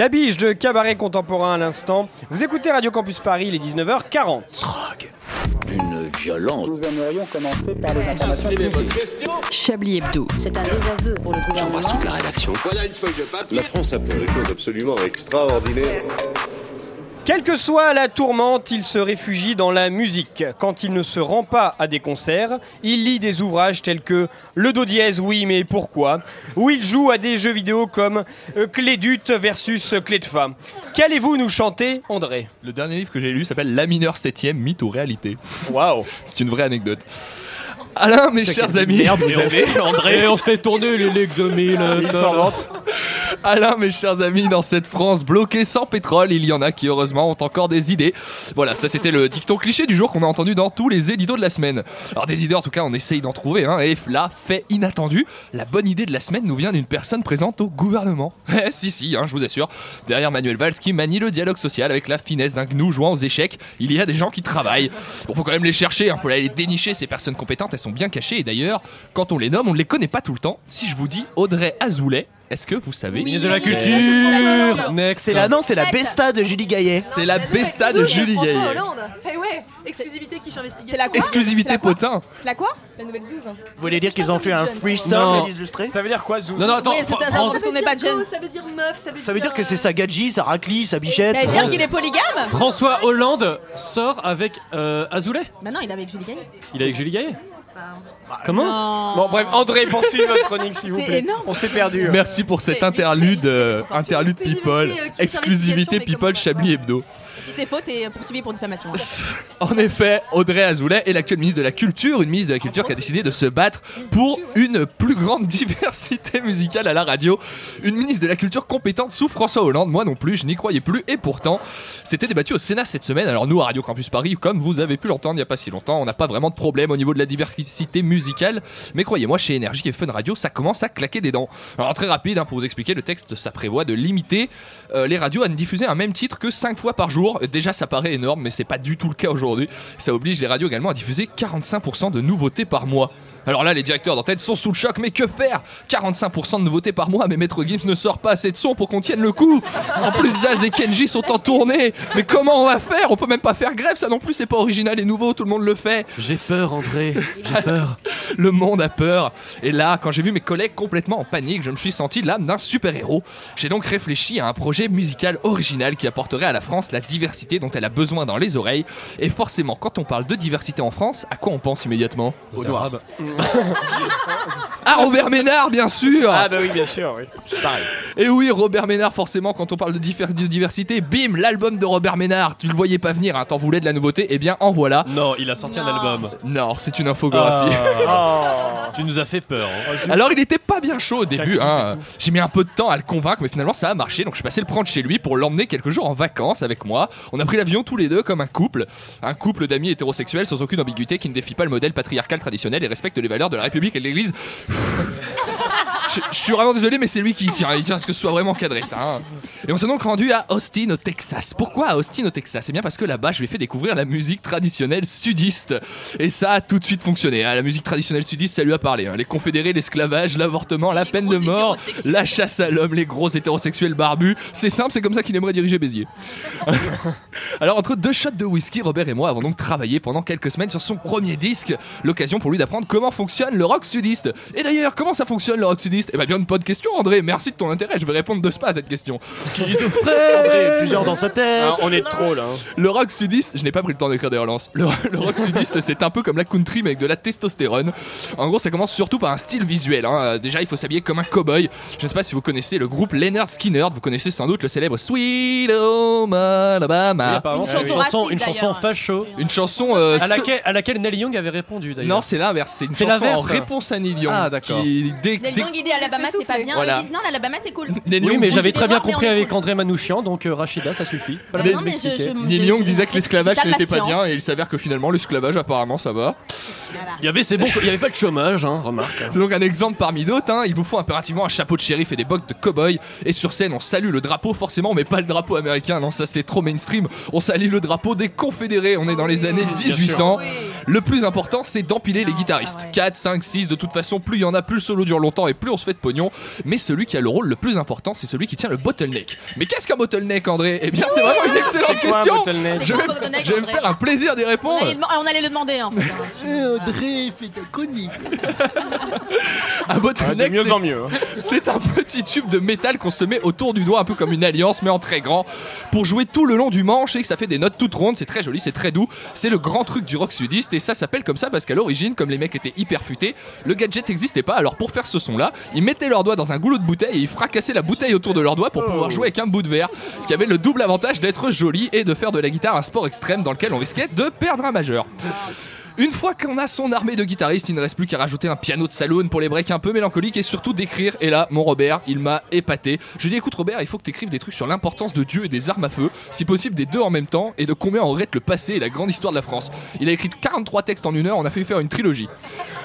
La biche de cabaret contemporain à l'instant. Vous écoutez Radio Campus Paris, il est 19h40.
Une violence.
Nous aimerions commencer par les informations publiques.
Chablis Hebdo.
C'est un désaveu pour le gouvernement.
la rédaction. Voilà une feuille de papier. La France a fait des choses absolument extraordinaires.
Quelle que soit la tourmente, il se réfugie dans la musique. Quand il ne se rend pas à des concerts, il lit des ouvrages tels que Le Do dièse, oui, mais pourquoi? Ou il joue à des jeux vidéo comme euh, Clé d'ut versus Clé de Fa. Qu'allez-vous nous chanter, André?
Le dernier livre que j'ai lu s'appelle La mineure septième, mythe ou réalité.
Waouh
C'est une vraie anecdote. Alain, mes chers amis.
Merde, vous avez, André. Et on se fait tourner les l'exomile.
Vante.
Alain, mes chers amis, dans cette France bloquée sans pétrole, il y en a qui heureusement ont encore des idées. Voilà, ça c'était le dicton cliché du jour qu'on a entendu dans tous les éditos de la semaine. Alors des idées, en tout cas, on essaye d'en trouver. Hein, et là, fait inattendu, la bonne idée de la semaine nous vient d'une personne présente au gouvernement. Eh, si, si, hein, je vous assure. Derrière Manuel Valls qui manie le dialogue social avec la finesse d'un gnou jouant aux échecs, il y a des gens qui travaillent. Bon, faut quand même les chercher, hein, faut aller dénicher ces personnes compétentes, elles sont bien cachées. Et d'ailleurs, quand on les nomme, on ne les connaît pas tout le temps. Si je vous dis Audrey Azoulay, est-ce que vous savez
Ministre de la culture. Next.
C'est la non, c'est la Besta de Julie Gaillet.
C'est la Besta de Julie Gaillet.
Eh ouais, exclusivité qui.
C'est la quoi
Exclusivité
C'est la quoi
potin.
C'est la quoi La nouvelle Zouz
Vous voulez dire qu'ils ont fait un freestyle les illustrés
Ça veut dire quoi, Zou
Non, non, attends.
Oui, c'est ça, parce qu'on n'est pas.
Ça veut dire meuf, ça veut dire.
Ça veut dire que c'est sa gadji, sa raclie, sa bichette.
Ça veut dire qu'il est polygame
François Hollande sort avec euh, Azoulay.
Bah non, il est avec Julie Gaillet.
Il est avec Julie Gaillet. Comment
Non.
Bon, bref, André, poursuivez votre chronique, s'il vous plaît.
énorme,
On s'est perdu. hein.
Merci pour cet
Mais-
interlude, euh,
Exclusivité,
interlude
euh,
people,
s'investigation,
exclusivité people
comment
Chablis Hebdo.
Si c'est faux, t'es poursuivi pour diffamation.
En effet, Audrey Azoulay est l'actuelle ministre de la Culture, une ministre de la Culture qui a décidé de se battre pour une plus grande diversité musicale à la radio. Une ministre de la Culture compétente sous François Hollande, moi non plus, je n'y croyais plus, et pourtant, c'était débattu au Sénat cette semaine. Alors nous, à Radio Campus Paris, comme vous avez pu l'entendre il n'y a pas si longtemps, on n'a pas vraiment de problème au niveau de la diversité musicale, mais croyez-moi, chez Énergie et Fun Radio, ça commence à claquer des dents. Alors très rapide, hein, pour vous expliquer, le texte, ça prévoit de limiter euh, les radios à ne diffuser un même titre que 5 fois par jour. Déjà, ça paraît énorme, mais c'est pas du tout le cas aujourd'hui. Ça oblige les radios également à diffuser 45% de nouveautés par mois. Alors là, les directeurs d'antenne sont sous le choc, mais que faire? 45% de nouveautés par mois, mais Maître Gims ne sort pas assez de son pour qu'on tienne le coup. En plus, Zaz et Kenji sont en tournée. Mais comment on va faire? On peut même pas faire grève, ça non plus, c'est pas original et nouveau, tout le monde le fait.
J'ai peur, André. J'ai peur.
Le monde a peur. Et là, quand j'ai vu mes collègues complètement en panique, je me suis senti l'âme d'un super-héros. J'ai donc réfléchi à un projet musical original qui apporterait à la France la diversité dont elle a besoin dans les oreilles. Et forcément, quand on parle de diversité en France, à quoi on pense immédiatement?
Au noir.
Ah, Robert Ménard, bien sûr
Ah, bah oui, bien sûr, oui.
C'est pareil.
Et oui, Robert Ménard, forcément, quand on parle de, diffé- de diversité, bim, l'album de Robert Ménard. Tu le voyais pas venir, hein, t'en voulais de la nouveauté, eh bien en voilà.
Non, il a sorti un album.
Non, c'est une infographie.
Ah. Tu nous as fait peur. hein.
Alors il était pas bien chaud au début, hein. j'ai mis un peu de temps à le convaincre, mais finalement ça a marché, donc je suis passé le prendre chez lui pour l'emmener quelques jours en vacances avec moi. On a pris l'avion tous les deux comme un couple, un couple d'amis hétérosexuels sans aucune ambiguïté qui ne défie pas le modèle patriarcal traditionnel et respecte les valeurs de la République et de l'Église. Je, je suis vraiment désolé, mais c'est lui qui y tient. Il tient à ce que ce soit vraiment cadré, ça. hein. Et on s'est donc rendu à Austin, au Texas. Pourquoi à Austin, au Texas? C'est bien parce que là-bas, je lui ai fait découvrir la musique traditionnelle sudiste. Et ça a tout de suite fonctionné. hein. La musique traditionnelle sudiste, ça lui a parlé. hein. Les confédérés, l'esclavage, l'avortement, la peine de mort, la chasse à l'homme, les gros hétérosexuels barbus. C'est simple, c'est comme ça qu'il aimerait diriger Béziers. Alors, entre deux shots de whisky, Robert et moi avons donc travaillé pendant quelques semaines sur son premier disque. L'occasion pour lui d'apprendre comment fonctionne le rock sudiste. Et d'ailleurs, comment ça fonctionne le rock sudiste? Eh bien, bien une bonne question, André. Merci de ton intérêt. Je vais répondre de ce pas à cette question.
André, plusieurs dans sa tête.
Ah, on est trop là. hein.
Le rock sudiste, je n'ai pas pris le temps d'écrire des relances. Le, le rock sudiste, c'est un peu comme la country, mais avec de la testostérone. En gros, ça commence surtout par un style visuel. hein. Euh, Déjà, il faut s'habiller comme un cowboy. Je ne sais pas si vous connaissez le groupe Leonard Skinner. Vous connaissez sans doute le célèbre Sweet Home Alabama.
Oui,
Une
c'est une
chanson raciste,
une chanson facho.
Une chanson. euh,
À laquelle, à laquelle Neil Young avait répondu d'ailleurs.
Non, c'est l'inverse. C'est une
C'est
chanson en
l'inverse.
réponse à Neil Young.
Ah, d'accord.
qui- dès-
Neil Young, il dit Alabama, c'est pas bien.
Voilà.
Ils disent non, l'Alabama, c'est cool.
Neil
Oui, mais j'avais très bien compris avec
cool.
André Manouchian, donc euh, Rachida, ça suffit. Pas la peine
non, mais je-
d'expliquer.
je-
Neil Young
je-
disait que l'esclavage n'était pas bien et il s'avère que finalement l'esclavage apparemment ça va.
Il y avait, c'est bon, il y avait pas de chômage, hein, remarque.
C'est donc un exemple parmi d'autres. hein. Il vous faut impérativement un chapeau de shérif et des bottes de cow-boy. Et sur scène, on salue le drapeau, forcément, mais pas le drapeau américain. Non, ça c'est trop mainstream. On salue le drapeau des confédérés. On est dans les années 1800. Le plus important, c'est d'empiler les guitaristes. 4, 5, 6, de toute façon, plus il y en a, plus le solo dure longtemps et plus on se fait de pognon. Mais celui qui a le rôle le plus important, c'est celui qui tient le bottleneck. Mais qu'est-ce qu'un bottleneck, André? Eh bien, c'est vraiment une excellente
quoi un
question.
bottleneck
Je vais,
C'est quoi un bottleneck,
je vais me faire un plaisir d'y
On
répondre.
allait, le- on allait le demander en fait. hein.
André, fais ta conique.
Un bottleneck,
de mieux
c'est-
en mieux. hein.
C'est un petit tube de métal qu'on se met autour du doigt, un peu comme une alliance, mais en très grand, pour jouer tout le long du manche et que ça fait des notes toutes rondes. C'est très joli, c'est très doux. C'est le grand truc du rock sudiste et ça s'appelle comme ça parce qu'à l'origine, comme les mecs étaient hyper futés, le gadget n'existait pas. Alors pour faire ce son-là, ils mettaient leurs doigts dans un goulot de bouteille et ils fracassaient la bouteille autour de leurs doigts pour pouvoir jouer avec un bout de verre. Ce qui avait le double avantage d'être joli et de faire de la guitare un sport extrême dans lequel on risquait de perdre un majeur. Une fois qu'on a son armée de guitaristes, il ne reste plus qu'à rajouter un piano de saloon pour les breaks un peu mélancoliques et surtout d'écrire. Et là, mon Robert, il m'a épaté. Je lui ai dit écoute Robert, il faut que tu écrives des trucs sur l'importance de Dieu et des armes à feu, si possible des deux en même temps, et de combien on regrette le passé et la grande histoire de la France. Il a écrit 43 textes en une heure, on a fait faire une trilogie.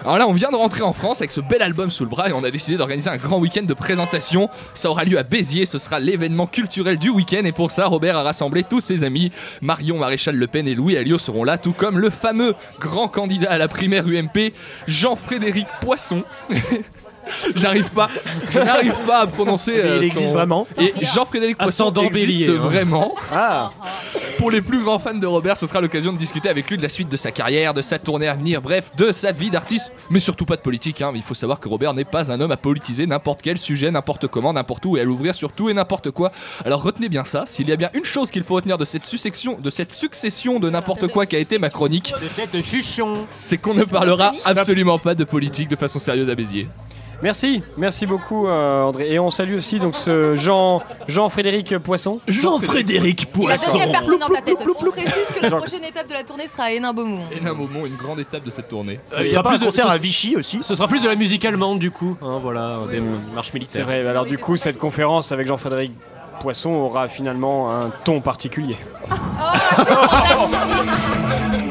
Alors là, on vient de rentrer en France avec ce bel album sous le bras et on a décidé d'organiser un grand week-end de présentation. Ça aura lieu à Béziers, ce sera l'événement culturel du week-end et pour ça, Robert a rassemblé tous ses amis. Marion Maréchal Le Pen et Louis Alliot seront là, tout comme le fameux grand candidat à la primaire UMP, Jean-Frédéric Poisson. J'arrive pas, je n'arrive pas à prononcer.
Il
euh,
existe
son-
vraiment
Et Jean-Frédéric Poisson
Ascendant
existe
bélier, hein.
vraiment.
Ah,
Pour les plus grands fans de Robert, ce sera l'occasion de discuter avec lui de la suite de sa carrière, de sa tournée à venir, bref, de sa vie d'artiste, mais surtout pas de politique. hein. Il faut savoir que Robert n'est pas un homme à politiser n'importe quel sujet, n'importe comment, n'importe où et à l'ouvrir sur tout et n'importe quoi. Alors retenez bien ça. S'il y a bien une chose qu'il faut retenir de cette succession, de cette succession de n'importe quoi qui a été ma chronique,
De cette succion.
c'est qu'on ne parlera absolument pas de politique de façon sérieuse à Béziers.
Merci, merci beaucoup euh, André. Et on salue aussi donc ce Jean Jean-Frédéric Poisson.
Jean-Frédéric
La
Poisson.
deuxième personne dans ta tête aussi.
On précise que la prochaine étape de la tournée sera à Hénin-Beaumont.
Moment, une grande étape de cette tournée.
Il y a
sera
pas un
plus de-
concert
ce-
à Vichy aussi
Ce sera plus de la musique allemande du coup, hein, voilà, des marches
C'est
militaires.
vrai. Alors du coup, cette conférence avec Jean-Frédéric Poisson aura finalement un ton particulier.
I'm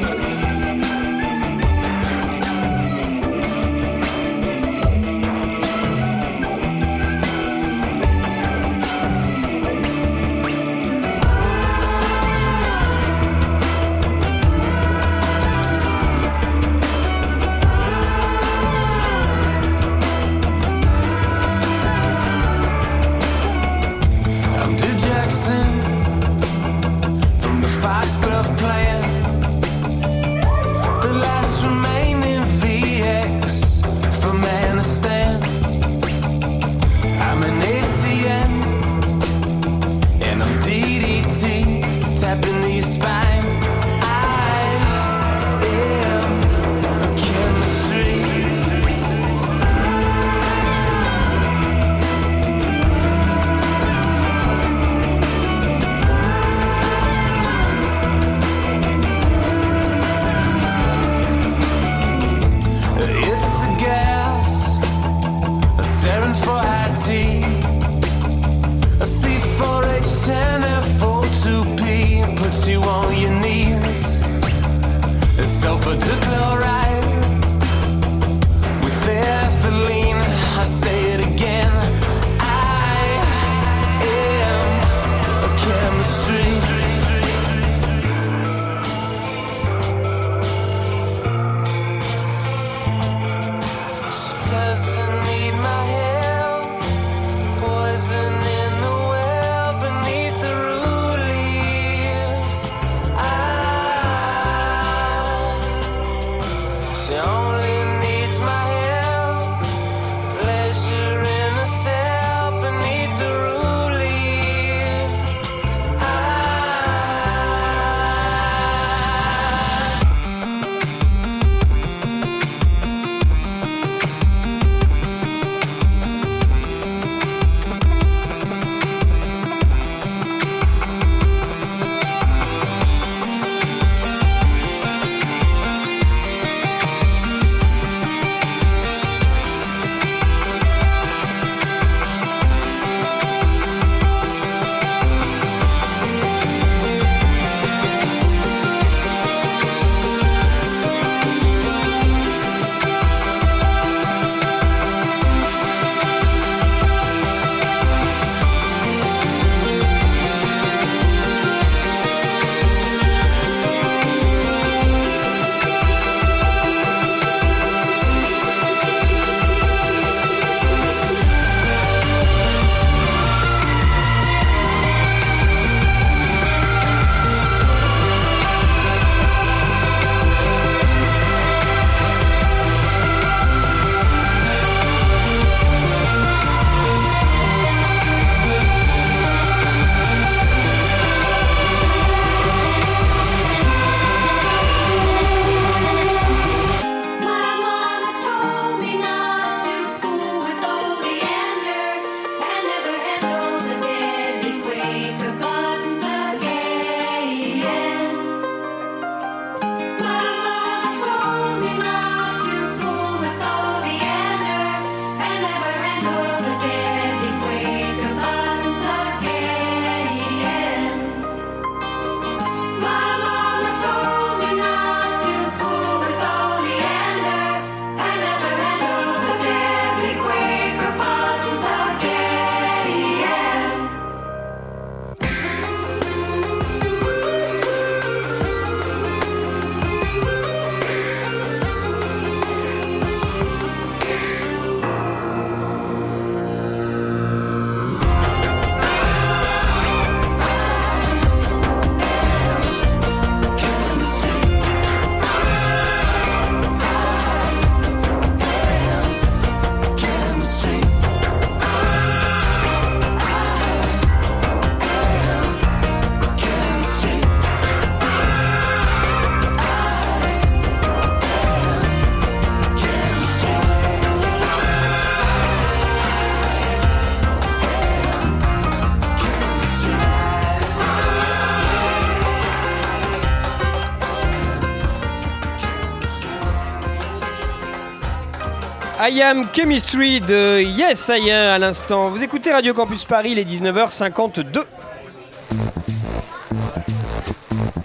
I Am Chemistry
de Yes I Am à l'instant. Vous écoutez Radio Campus Paris, il est 19h52.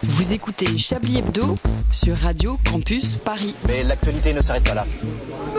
Vous écoutez Chablis Hebdo sur Radio Campus Paris.
Mais l'actualité ne s'arrête pas là.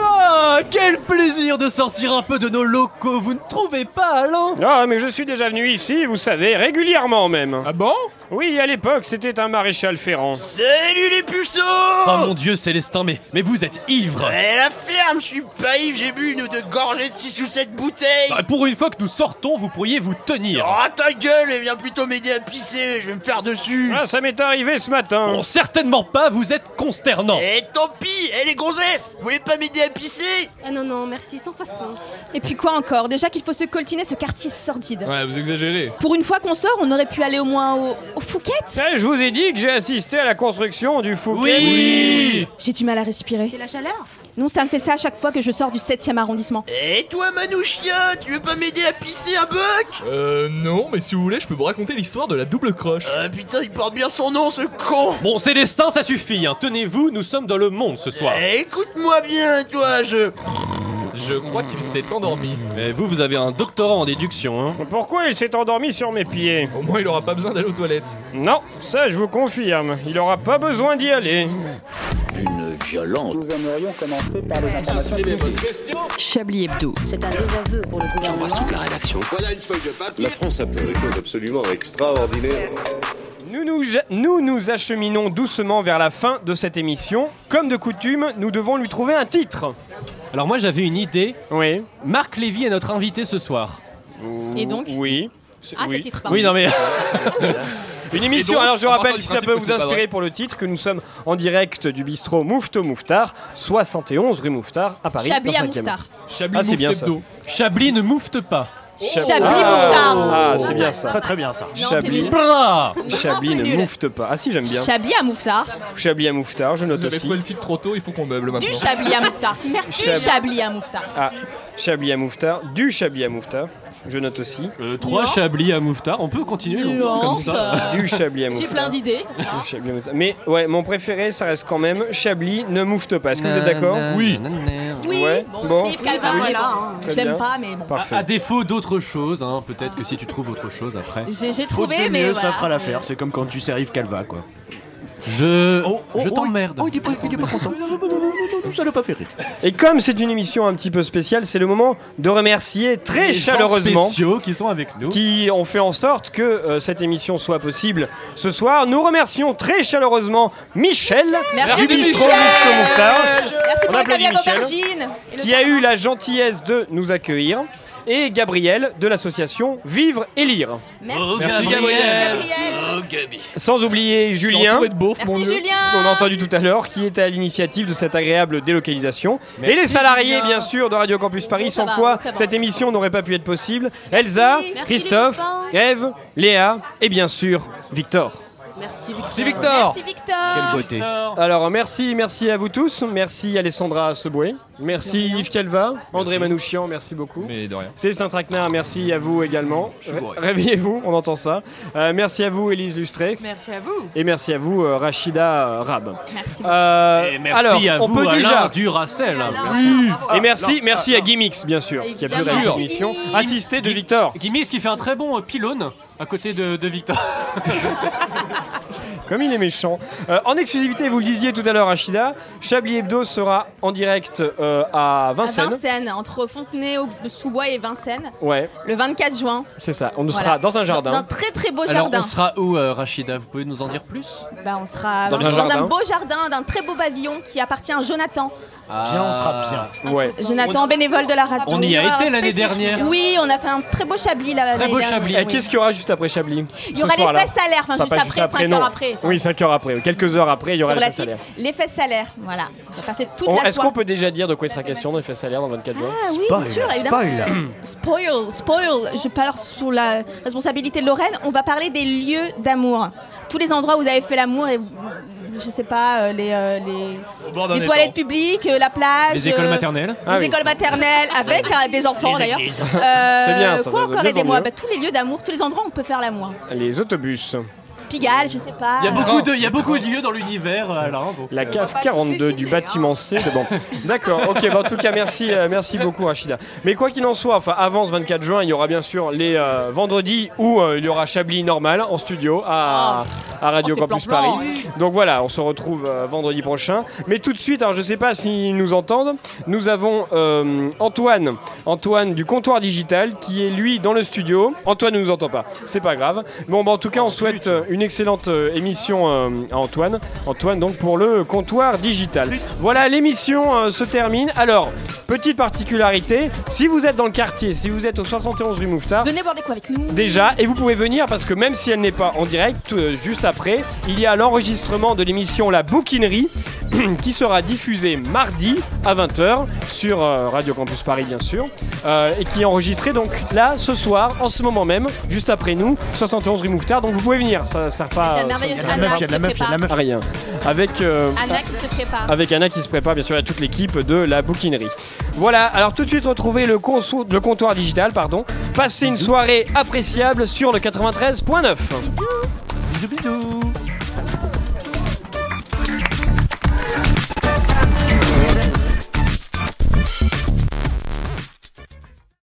Ah, quel plaisir de sortir un peu de nos locaux, vous ne trouvez pas, Alain?
Ah, mais je suis déjà venu ici, vous savez, régulièrement même.
Ah bon?
Oui, à l'époque, c'était un maréchal ferrant.
Salut les puceaux
Oh mon dieu, Célestin, mais, mais vous êtes ivre
Eh la ferme, je suis pas ivre, j'ai bu une ou deux gorgées de 6 ou 7 bouteilles
Bah, Pour une fois que nous sortons, vous pourriez vous tenir
Oh ta gueule et viens plutôt m'aider à pisser, je vais me faire dessus
Ah, ça m'est arrivé ce matin.
Bon, certainement pas, vous êtes consternant
Eh tant pis, eh les gonzesses Vous voulez pas m'aider à pisser?
Ah non, non, merci, sans façon.
Et puis quoi encore? Déjà qu'il faut se coltiner ce quartier sordide.
Ouais, vous exagérez.
Pour une fois qu'on sort, on aurait pu aller au moins au, au Fouquet?
Eh, je vous ai dit que j'ai assisté à la construction du Fouquet.
Oui
J'ai du mal à respirer.
C'est la chaleur?
Non, ça me fait ça à chaque fois que je sors du 7ème arrondissement.
Eh toi Manouchien, tu veux pas m'aider à pisser un buck
Euh, non, mais si vous voulez, je peux vous raconter l'histoire de la double croche.
Ah putain, il porte bien son nom ce con
Bon, Célestin, ça suffit, hein. tenez-vous, nous sommes dans le monde ce soir.
Eh, Écoute-moi bien, toi, je...
Je crois qu'il s'est endormi.
Mais vous, vous avez un doctorat en déduction, hein
Pourquoi il s'est endormi sur mes pieds?
Au moins, il aura pas besoin d'aller aux toilettes.
Non, ça je vous confirme, il aura pas besoin d'y aller.
Une violence.
Nous aimerions commencer par les informations.
Chablis Hebdo.
C'est un désaveu pour le gouvernement.
la rédaction. Voilà une feuille de papier. La France a fait des choses absolument extraordinaires.
Nous nous, nous nous acheminons doucement vers la fin de cette émission. Comme de coutume, nous devons lui trouver un titre.
Alors moi, j'avais une idée.
Oui.
Marc Lévy est notre invité ce soir.
Et donc
Oui.
Ah, c'est
oui.
le titre, pardon.
Oui, non mais...
Une émission,
donc,
alors je rappelle si ça peut vous
c'est
inspirer pour le titre que nous sommes en direct du bistrot Moufto Mouffetard, 71 rue Mouffetard à Paris.
Chablis
dans
à. Mouffetard.
Chablis
Ah, c'est bien
Mouffe
ça.
Chablis ne moufte pas.
Chablis
Ah,
Mouffetard.
Ah, c'est bien ça.
Très très bien ça.
Chablis, Chablis ne moufte pas. Ah si, j'aime bien.
Chablis à Mouffetard.
Chablis à Mouffetard, je note
Vous avez
aussi.
trouvé le titre trop tôt, il faut qu'on meuble maintenant.
Du Chablis à Mouffetard. Merci
Chablis.
Chablis à Mouffetard.
Ah, Chablis à Mouffetard, du Chablis à Mouffetard, je note aussi.
Euh, trois
Nuance.
Chablis à Mouffetard, on peut continuer longtemps comme ça.
Du Chablis à
J'ai
Mouffetard.
plein d'idées.
Du Chablis à Mouffetard. Mais ouais, mon préféré, ça reste quand même Chablis ne moufte pas. Est-ce que vous êtes d'accord
Oui.
Oui,
Ouais,
bon,
bon.
Steve Calvin,
Oui,
mais bon,
Très
je l'aime
bien.
pas, mais bon.
À,
Parfait.
à défaut d'autre chose, hein, peut-être que si tu trouves autre chose après.
J'ai j'ai
Faute
trouvé,
de
mais
mieux,
voilà.
ça fera l'affaire. C'est comme quand tu sais Yves Calva, quoi.
Je,
Oh, oh,
je
oh,
t'emmerde.
Oh, il est pas, il pas content. Ça l'a pas fait rire.
Et comme c'est une émission un petit peu spéciale, c'est le moment de remercier très
Les gens
chaleureusement
spéciaux qui sont avec nous.
qui ont fait en sorte que euh, cette émission soit possible ce soir. Nous remercions très chaleureusement Michel,
Merci,
du bistrot
Michel.
Moufto Mouffetard,
Merci
On
pour le
applaudit
caviar
Michel.
d'aubergine. Et le
qui a eu la gentillesse de nous accueillir, et Gabriel de l'association Vivre et Lire.
Merci,
Merci, Gabriel.
Oh Gabi
Sans oublier Julien.
Mon dieu.
Qu'on a entendu tout à l'heure, qui est à l'initiative de cette agréable délocalisation.
Merci,
et les salariés,
Julien.
bien sûr, de Radio Campus Paris,
Bon,
sans
va,
quoi cette émission n'aurait pas pu être possible. Elsa, Christophe, Eve, Léa et bien sûr Victor.
Merci Victor.
C'est Victor.
Merci Victor.
Quelle beauté.
Alors merci, merci à vous tous, merci Alessandra Seboué, merci Yves Calva, André Manouchian, merci beaucoup.
Mais de rien.
C'est Saint-Traquenard, merci à vous également. Ré-. Réveillez-vous, on entend ça. Euh, merci à vous Élise Lustré
Merci à vous.
et merci à vous euh, Rachida euh, Rab.
Merci.
Euh,
Et merci
alors,
à
on
vous,
peut
Alain
déjà
Duracell.
Et merci, merci à Gimmix, bien sûr, qui a pu
Merci,
émission,
Gimmix.
assisté de Victor.
Gimmix qui fait un très bon pylône à côté de, de Victor.
Comme il est méchant. Euh, en exclusivité, vous le disiez tout à l'heure, Rachida, Chablis Hebdo sera en direct euh, à
À
Vincennes.
Vincennes, entre Fontenay-sous-Bois et Vincennes,
Ouais,
le 24 juin.
c'est ça. On nous
Voilà.
sera dans un jardin.
Dans un très très beau
Alors
jardin.
on sera où, euh, Rachida? Vous pouvez nous en dire plus?
Bah, on sera
Dans
dans,
un
dans
jardin.
un beau jardin, d'un très beau pavillon qui appartient à Jonathan.
Viens, on sera bien.
Ouais.
Jonathan, bénévole de la radio.
On y a été l'année dernière.
Oui, on a fait un très beau chablis là.
Très beau chablis.
Et
Oui.
qu'est-ce qu'il y aura juste après Chablis
Il y aura les fesses salaires, enfin juste après, 5
non.
heures après.
Oui, 5 heures après. Quelques heures après, il y aura les fesses salaires.
Les fesses salaires, voilà.
Est-ce qu'on peut déjà dire de quoi il sera question dans les fesses salaires dans 24 jours
Ah oui, bien sûr, évidemment. Spoil, spoil. Je parle sous la responsabilité de Lorraine. On va parler des lieux d'amour. Tous les endroits où vous avez fait l'amour et je sais pas, euh, les, euh, les, les toilettes publiques, euh, la plage.
Les écoles
euh,
maternelles.
Ah
les
oui.
écoles maternelles avec euh, des enfants d'ailleurs. Euh,
C'est bien, ça,
Quoi
ça
encore aidez-moi
mieux.
Bah, Tous les lieux d'amour, tous les endroits où on peut faire l'amour.
Les autobus.
Pigalle, je sais pas.
Il y a beaucoup de, il y a beaucoup de lieux dans l'univers, euh, Alain. donc,
La
euh,
cave 42 du bâtiment C. de- Bon, d'accord. Ok, bah, en tout cas, merci, euh, merci beaucoup, Rachida. Mais quoi qu'il en soit, enfin, avant ce 24 juin, il y aura bien sûr les euh, vendredis où euh, il y aura Chablis normal en studio à, à Radio
Oh, t'es
Campus
plan-plan,
Paris. Donc voilà, on se retrouve euh, vendredi prochain. Mais tout de suite, alors je sais pas s'ils nous entendent, nous avons euh, Antoine, Antoine du comptoir digital, qui est lui dans le studio. Antoine ne nous entend pas, c'est pas grave. Bon, bah, en tout cas, on souhaite euh, une excellente euh, émission euh, à Antoine. Antoine, donc pour le comptoir digital. Voilà, l'émission euh, se termine. Alors, petite particularité, si vous êtes dans le quartier, si vous êtes au 71 rue Mouffetard,
Venez boire des coups avec nous.
Déjà, et vous pouvez venir parce que même si elle n'est pas en direct, euh, juste après, il y a l'enregistrement de l'émission La Bouquinerie qui sera diffusée mardi à 20h sur euh, Radio Campus Paris, bien sûr, euh, et qui est enregistrée donc là, ce soir, en ce moment même, juste après nous, 71 rue Mouffetard. Donc vous pouvez venir, ça sert pas.
Il y a
euh,
merveilleuse
ça-
Anna qui se prépare.
à rien. Avec. euh,
Anna qui se prépare.
avec Anna qui se prépare bien sûr à toute l'équipe de la bouquinerie. Voilà, alors tout de suite retrouvez le, conso- le comptoir digital, pardon. Passez une soirée appréciable sur le 93.9.
Bisous.
Bisous bisous.